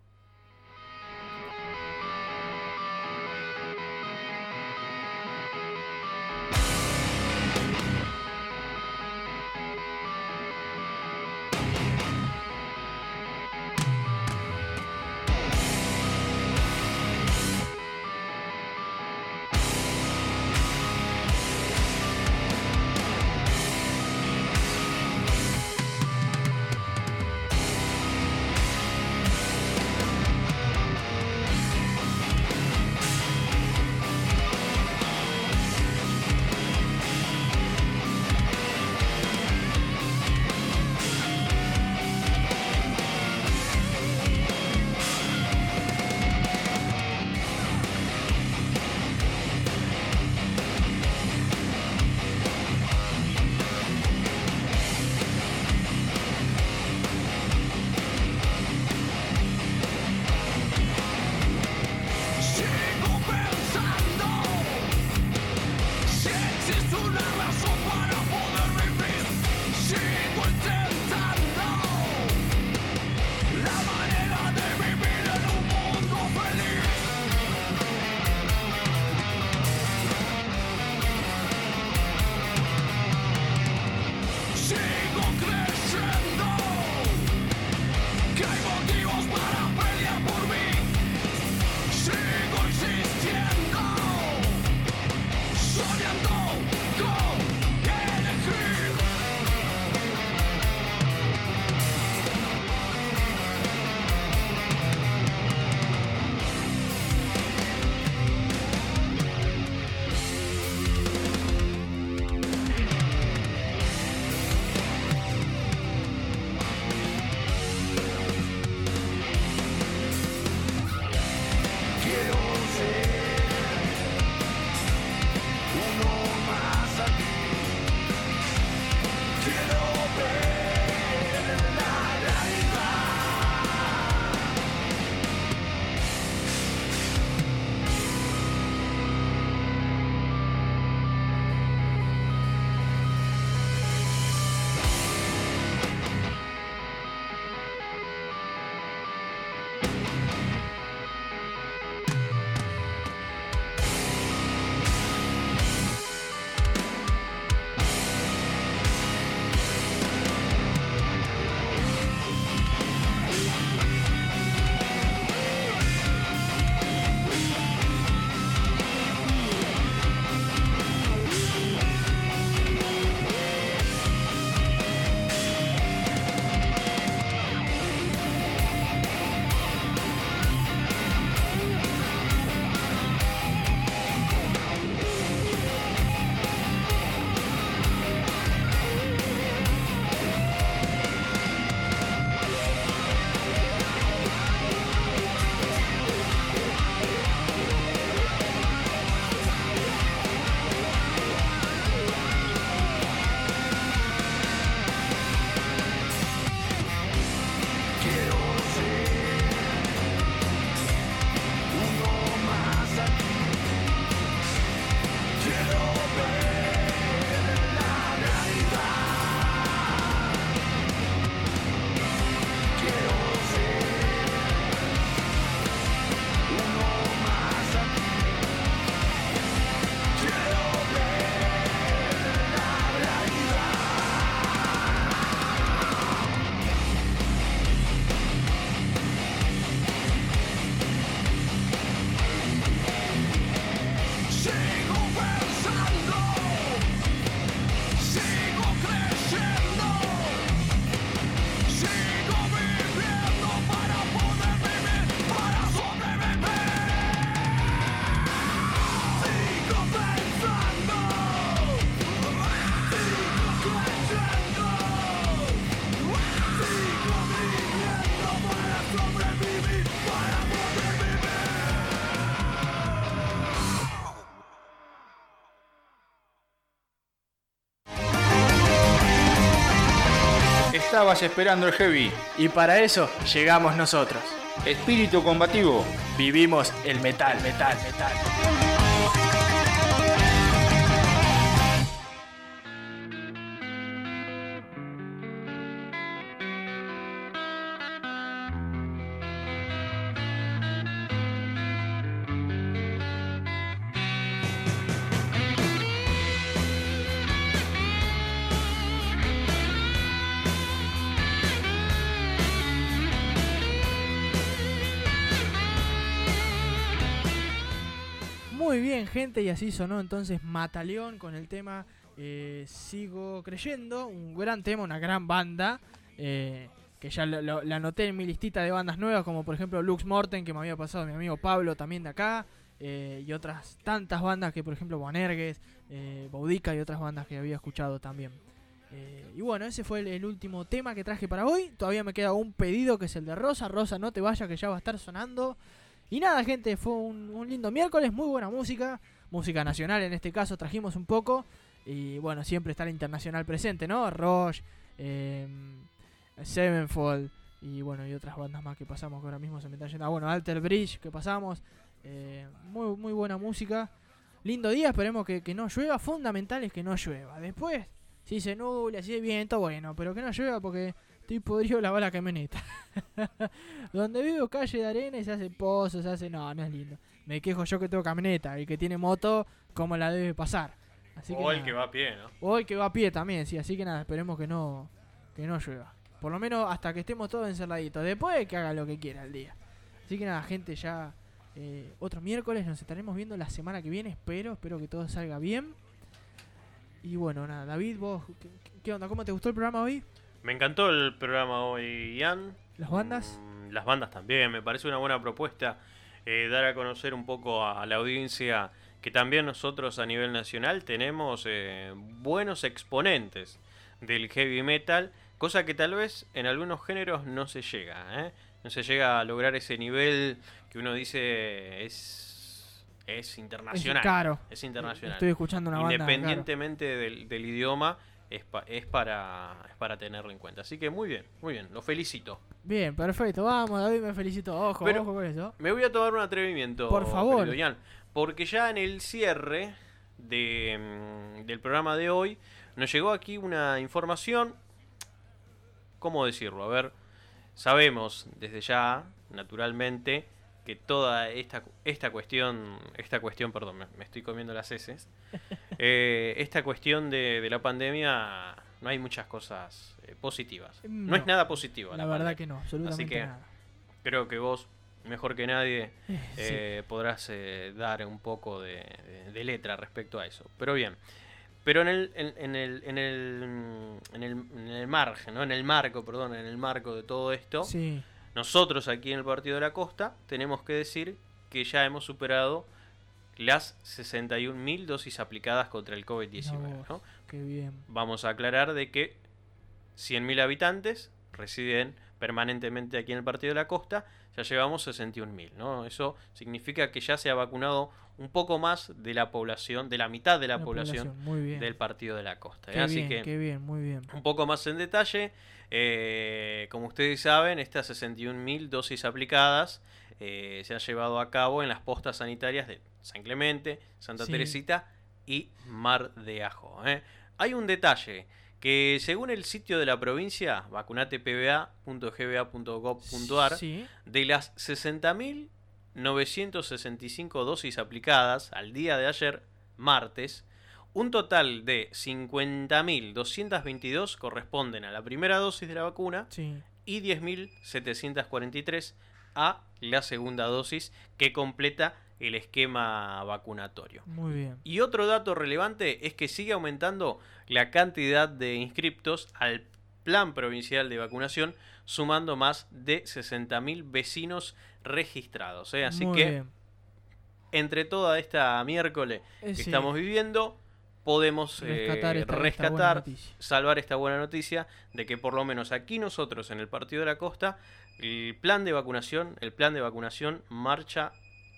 Estabas esperando el heavy. Y para eso llegamos nosotros. Espíritu combativo. Vivimos el metal, metal, metal. Gente, y así sonó entonces Mataleón con el tema eh, Sigo Creyendo, un gran tema, una gran banda, eh, que ya lo, la anoté en mi listita de bandas nuevas, como por ejemplo Lux Morten, que me había pasado mi amigo Pablo también de acá, eh, y otras tantas bandas que por ejemplo Boanerges, eh, Boudica y otras bandas que había escuchado también. Y bueno, ese fue el último tema que traje para hoy. Todavía me queda un pedido que es el de Rosa. Rosa, no te vayas que ya va a estar sonando. Y nada, gente, fue un, lindo miércoles, muy buena música, música nacional en este caso trajimos un poco. Y bueno, siempre está la internacional presente, ¿no? Rush, eh, Sevenfold y bueno, y otras bandas más que pasamos que ahora mismo se me están yendo. Ah, bueno, Alter Bridge que pasamos. Eh, muy, muy buena música. Lindo día, esperemos que, que no llueva. Fundamental es que no llueva. Después, si se nubla, si hay viento, bueno, pero que no llueva porque estoy podrido lavar la camioneta. [laughs] Donde vivo calle de arena y se hace pozos, se hace. No, no es lindo. Me quejo yo que tengo camioneta. El que tiene moto, ¿cómo la debe pasar? Así o el nada. que va a pie, ¿no? O el que va a pie también, sí. Así que nada, esperemos que no, que no llueva. Por lo menos hasta que estemos todos encerraditos. Después que haga lo que quiera el día. Así que nada, gente, ya eh, otro miércoles nos estaremos viendo la semana que viene. Espero, espero que todo salga bien. Y bueno, nada, David, vos, ¿qué, qué onda? ¿Cómo te gustó el programa hoy? Me encantó el programa hoy, Ian. ¿Las bandas? Mm, Las bandas también, me parece una buena propuesta eh, dar a conocer un poco a, la audiencia que también nosotros a nivel nacional tenemos eh, buenos exponentes del heavy metal, cosa que tal vez en algunos géneros no se llega, ¿eh? no se llega a lograr ese nivel que uno dice es, es internacional. Es caro. Es internacional. Estoy escuchando una banda, Independientemente del, del idioma, es, pa- es, para, es para tenerlo en cuenta. Así que muy bien, muy bien, lo felicito. Bien, perfecto. Vamos, David, me felicito. Ojo, Pero- ojo con eso. Me voy a tomar un atrevimiento, Por favor. Ian, porque ya en el cierre de, mm, del programa de hoy nos llegó aquí una información, ¿cómo decirlo? A ver, sabemos desde ya, naturalmente, que toda esta, esta cuestión, esta cuestión, perdón, me, me estoy comiendo las heces, [laughs] eh, esta cuestión de, de la pandemia, no hay muchas cosas eh, positivas. No, No. es nada positivo. La verdad que no, absolutamente Así que nada. creo que vos, mejor que nadie, [laughs] Eh, eh, podrás eh, dar un poco de, de- de letra respecto a eso. Pero bien, pero en el, en, en el, en el, en el, en el margen, ¿no? en el marco, perdón, en el marco de todo esto, Sí. Nosotros aquí en el Partido de la Costa tenemos que decir que ya hemos superado las 61.000 dosis aplicadas contra el COVID-19. Mirá ¿no? Qué bien. Vamos a aclarar de que 100.000 habitantes residen permanentemente aquí en el Partido de la Costa, ya llevamos 61.000, ¿no? Eso significa que ya se ha vacunado un poco más de la población, de la mitad de la, La población, del Partido de la Costa. ¿eh? Así bien, que qué bien, muy bien. un poco más en detalle, eh, como ustedes saben, estas 61.000 dosis aplicadas eh, se han llevado a cabo en las postas sanitarias de San Clemente, Santa Sí. Teresita y Mar de Ajo. ¿eh? Hay un detalle que según el sitio de la provincia, vacunatepba.gba.gov.ar, Sí. de las 60.965 dosis aplicadas al día de ayer, martes, un total de 50.222 corresponden a la primera dosis de la vacuna Sí. y 10.743 a la segunda dosis que completa el esquema vacunatorio. Muy bien. Y otro dato relevante es que sigue aumentando la cantidad de inscriptos al Plan Provincial de Vacunación, sumando más de 60.000 vecinos registrados. ¿eh? Así Muy que bien. entre toda esta miércoles Eh, que sí. estamos viviendo, podemos eh, Rescatar esta salvar esta buena noticia de que por lo menos aquí nosotros en el Partido de la Costa, el plan de vacunación, el plan de vacunación marcha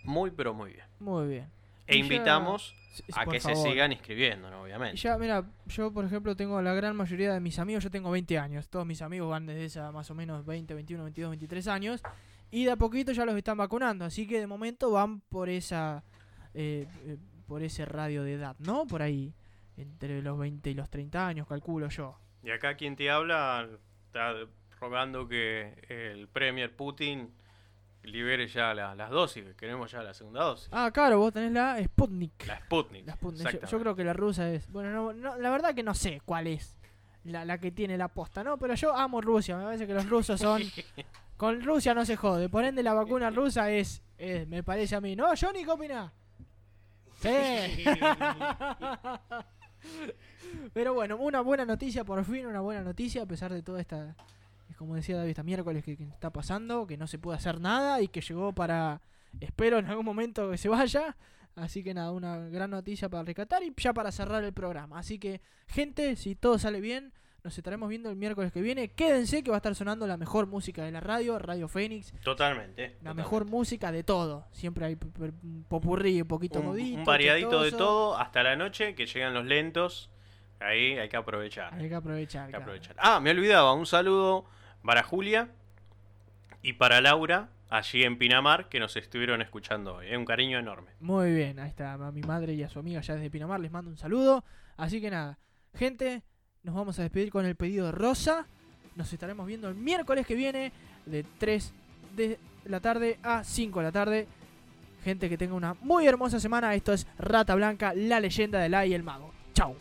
muy pero muy bien. Muy bien. E Y invitamos a que se sigan inscribiendo, ¿no? obviamente. Y Ya, mira, yo por ejemplo tengo la gran mayoría de mis amigos, yo tengo 20 años, todos mis amigos van desde esa más o menos 20, 21, 22, 23 años, y de a poquito ya los están vacunando, así que de momento van por esa, eh, eh, por ese radio de edad, ¿no? Por ahí, entre los 20 y los 30 años, calculo yo. Y acá quien te habla está rogando que el Premier Putin libere ya la- las dosis, que queremos ya la segunda dosis. Ah, claro, vos tenés la Sputnik. La Sputnik. La Sputnik. Yo- creo que la rusa es. Bueno, no, no, la verdad que no sé cuál es la, la que tiene la posta, ¿no? Pero yo amo Rusia. Me parece que los rusos son. [laughs] Con Rusia no se jode. Por ende, la vacuna rusa es. es- me parece a mí. ¿No, Johnny, qué opinás? Sí. [laughs] Pero bueno, una buena noticia, por fin, una buena noticia, a pesar de toda esta. Como decía David, esta miércoles que, que está pasando, que no se puede hacer nada y que llegó para. Espero en algún momento que se vaya. Así que nada, una gran noticia para rescatar y ya para cerrar el programa. Así que, gente, si todo sale bien, nos estaremos viendo el miércoles que viene. Quédense que va a estar sonando la mejor música de la radio, Radio Fénix. Totalmente. La totalmente. mejor música de todo. Siempre hay popurrí, un poquito un, modito. un variadito de todo hasta la noche que llegan los lentos. Ahí hay que aprovechar. Hay que aprovechar. Hay que claro. aprovechar. Ah, me olvidaba, un saludo para Julia y para Laura, allí en Pinamar, que nos estuvieron escuchando hoy. ¿eh? Un cariño enorme. Muy bien, ahí está a mi madre y a su amiga ya desde Pinamar, les mando un saludo. Así que nada, gente, nos vamos a despedir con el pedido de Rosa. Nos estaremos viendo el miércoles que viene de 3 de la tarde a 5 de la tarde. Gente que tenga una muy hermosa semana. Esto es Rata Blanca, la leyenda del ay y el mago. Chau.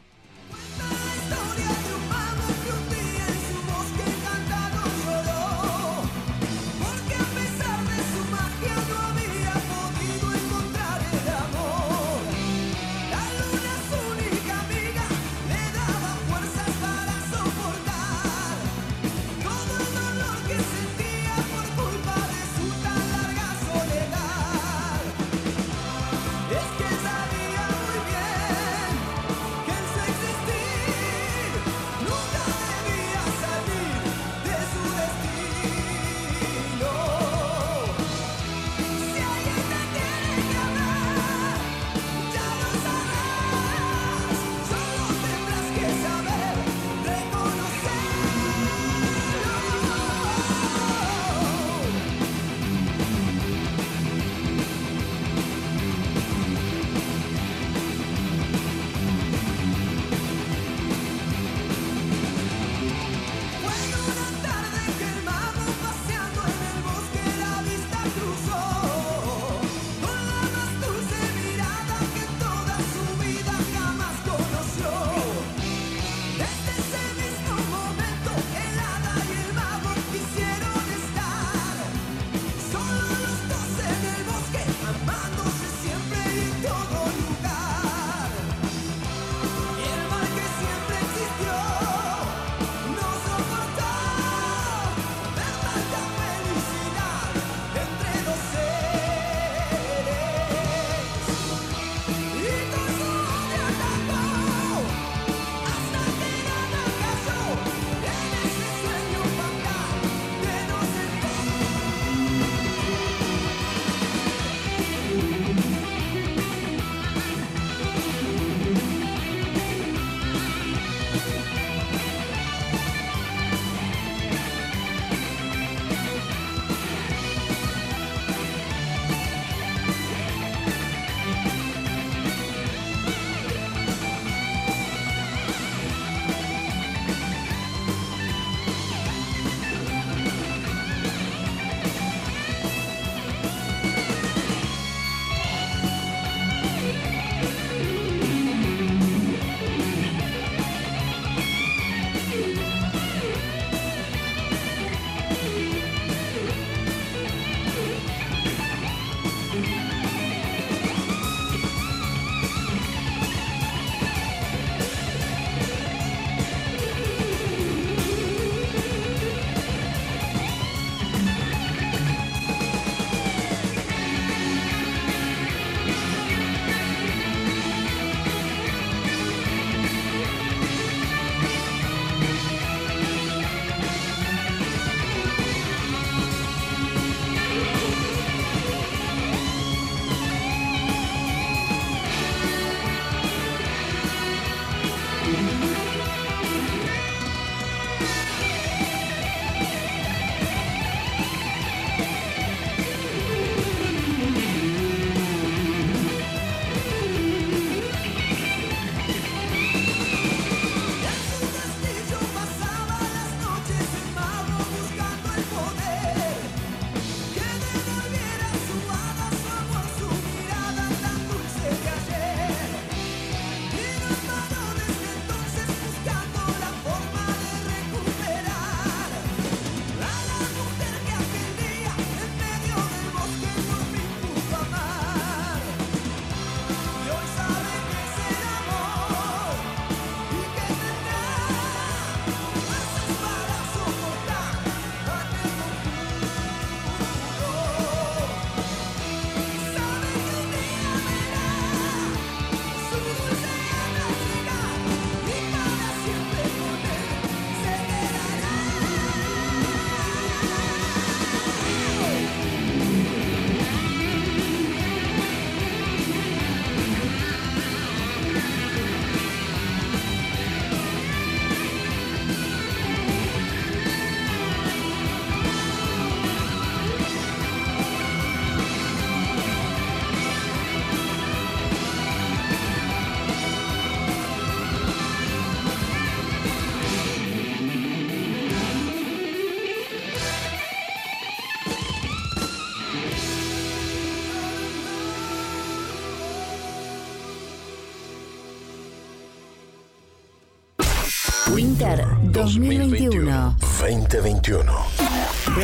2021. 2021.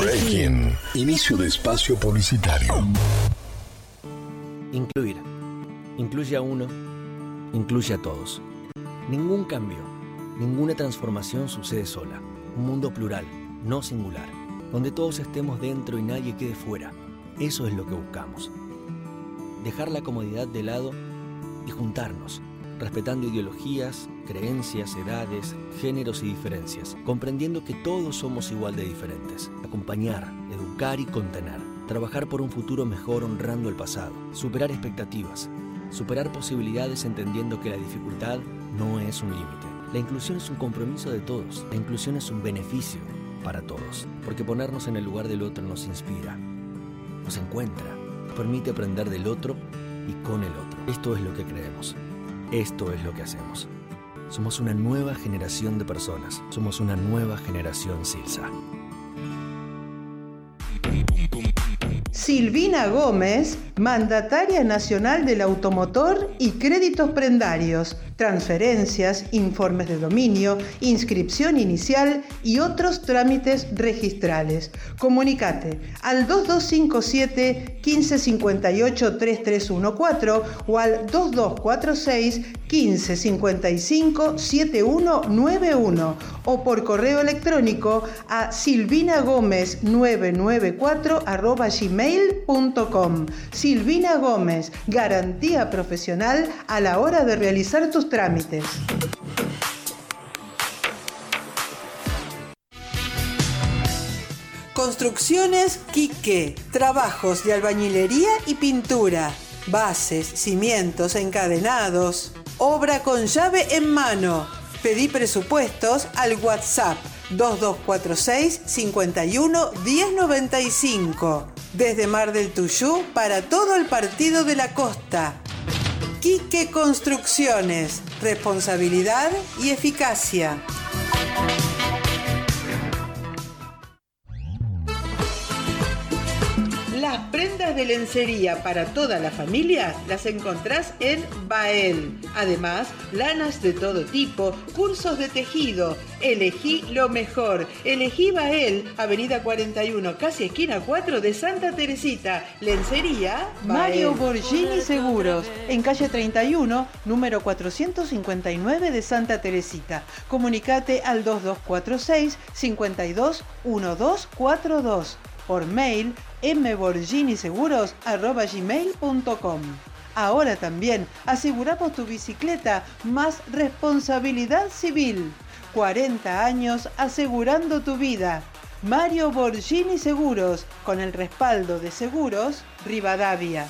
Breaking. Inicio de espacio publicitario. Incluir. Incluye a uno, incluye a todos. Ningún cambio, ninguna transformación sucede sola. Un mundo plural, no singular, donde todos estemos dentro y nadie quede fuera. Eso es lo que buscamos. Dejar la comodidad de lado y juntarnos, respetando ideologías, creencias, edades, géneros y diferencias, comprendiendo que todos somos igual de diferentes. Acompañar, educar y contener. Trabajar por un futuro mejor honrando el pasado. Superar expectativas. Superar posibilidades entendiendo que la dificultad no es un límite. La inclusión es un compromiso de todos. La inclusión es un beneficio para todos. Porque ponernos en el lugar del otro nos inspira, nos encuentra, permite aprender del otro y con el otro. Esto es lo que creemos. Esto es lo que hacemos. Somos una nueva generación de personas. Somos una nueva generación Silsa. Silvina Gómez, mandataria nacional del automotor y créditos prendarios, transferencias, informes de dominio, inscripción inicial y otros trámites registrales. Comunicate al 2257 1558 3314 o al 2246 1555 7191 o por correo electrónico a silvinagomez994 arroba gmail.com. Silvina Gómez, garantía profesional a la hora de realizar tus trámites. Construcciones Quique, trabajos de albañilería y pintura, bases, cimientos, encadenados, obra con llave en mano. Pedí presupuestos al WhatsApp 2246 51 1095. Desde Mar del Tuyú para todo el partido de la costa. Quique Construcciones, responsabilidad y eficacia. Prendas de lencería para toda la familia las encontrás en Bael. Además, lanas de todo tipo, cursos de tejido. Elegí lo mejor. Elegí Bael, Avenida 41, casi esquina 4 de Santa Teresita. Lencería Mario Borgini Seguros, en calle 31, número 459 de Santa Teresita. Comunicate al 2246 52 1242 por mail mborginiseguros.gmail.com Ahora también aseguramos tu bicicleta más responsabilidad civil. 40 años asegurando tu vida. Mario Borgini Seguros, con el respaldo de Seguros Rivadavia.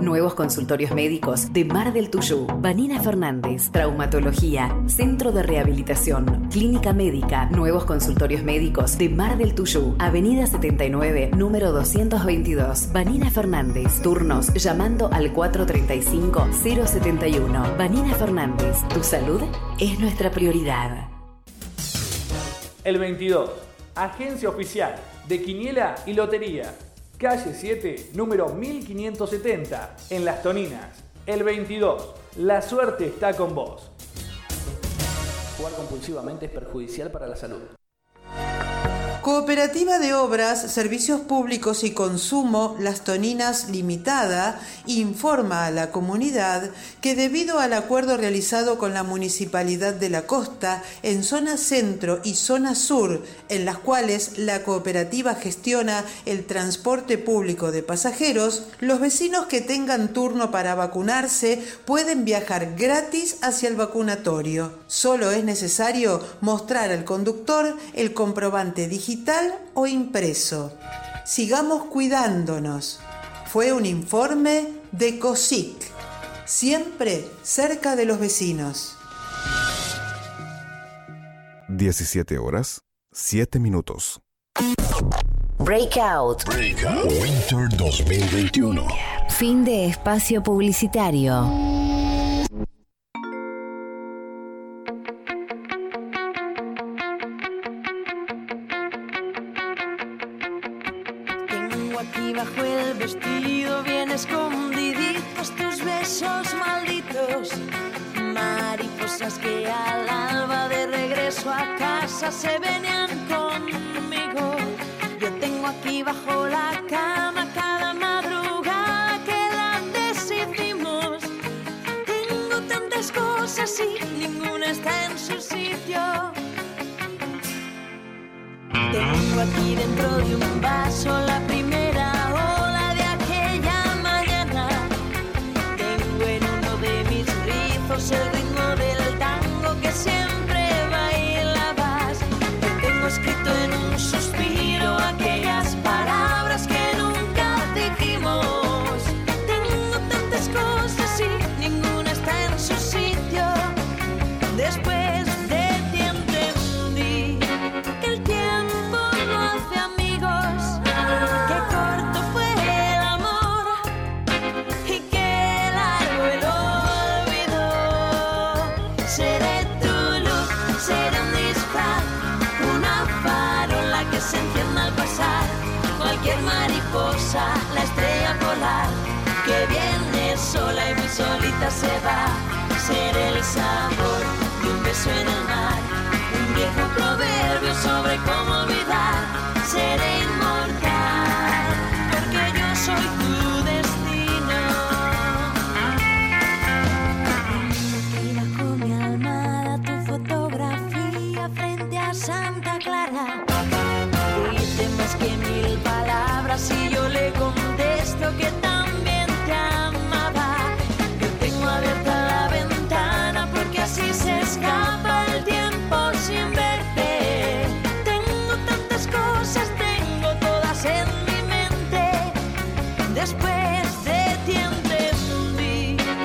Nuevos consultorios médicos de Mar del Tuyú. Vanina Fernández, Traumatología, Centro de Rehabilitación, Clínica Médica. Nuevos consultorios médicos de Mar del Tuyú. Avenida 79, número 222. Vanina Fernández. Turnos llamando al 435-071. Vanina Fernández, tu salud es nuestra prioridad. El 22. Agencia oficial de Quiniela y Lotería. Calle 7, número 1570, en Las Toninas. El 22. La suerte está con vos. Jugar compulsivamente es perjudicial para la salud. Cooperativa de Obras, Servicios Públicos y Consumo Las Toninas Limitada informa a la comunidad que debido al acuerdo realizado con la Municipalidad de la Costa en zona centro y zona sur, en las cuales la cooperativa gestiona el transporte público de pasajeros, los vecinos que tengan turno para vacunarse pueden viajar gratis hacia el vacunatorio. Solo es necesario mostrar al conductor el comprobante digital o impreso. Sigamos cuidándonos. Fue un informe de COSIC, siempre cerca de los vecinos. 17 horas, 7 minutos. Breakout. Breakout. Winter 2021. Fin de espacio publicitario. Se venían conmigo. Yo tengo aquí bajo la cama cada madrugada que la decidimos. Tengo tantas cosas y ninguna está en su sitio. Tengo aquí dentro de un vaso la primera ola de aquella mañana. Tengo en uno de mis rizos el ritmo del tango que siempre suspiro se va. El sabor de un beso en el mar, un viejo proverbio sobre cómo olvidar. Seré inmortal porque yo soy tu destino. Y bajo mi almohada tu fotografía frente a Santa Clara. Dice más que mil palabras y yo le contesto que tal.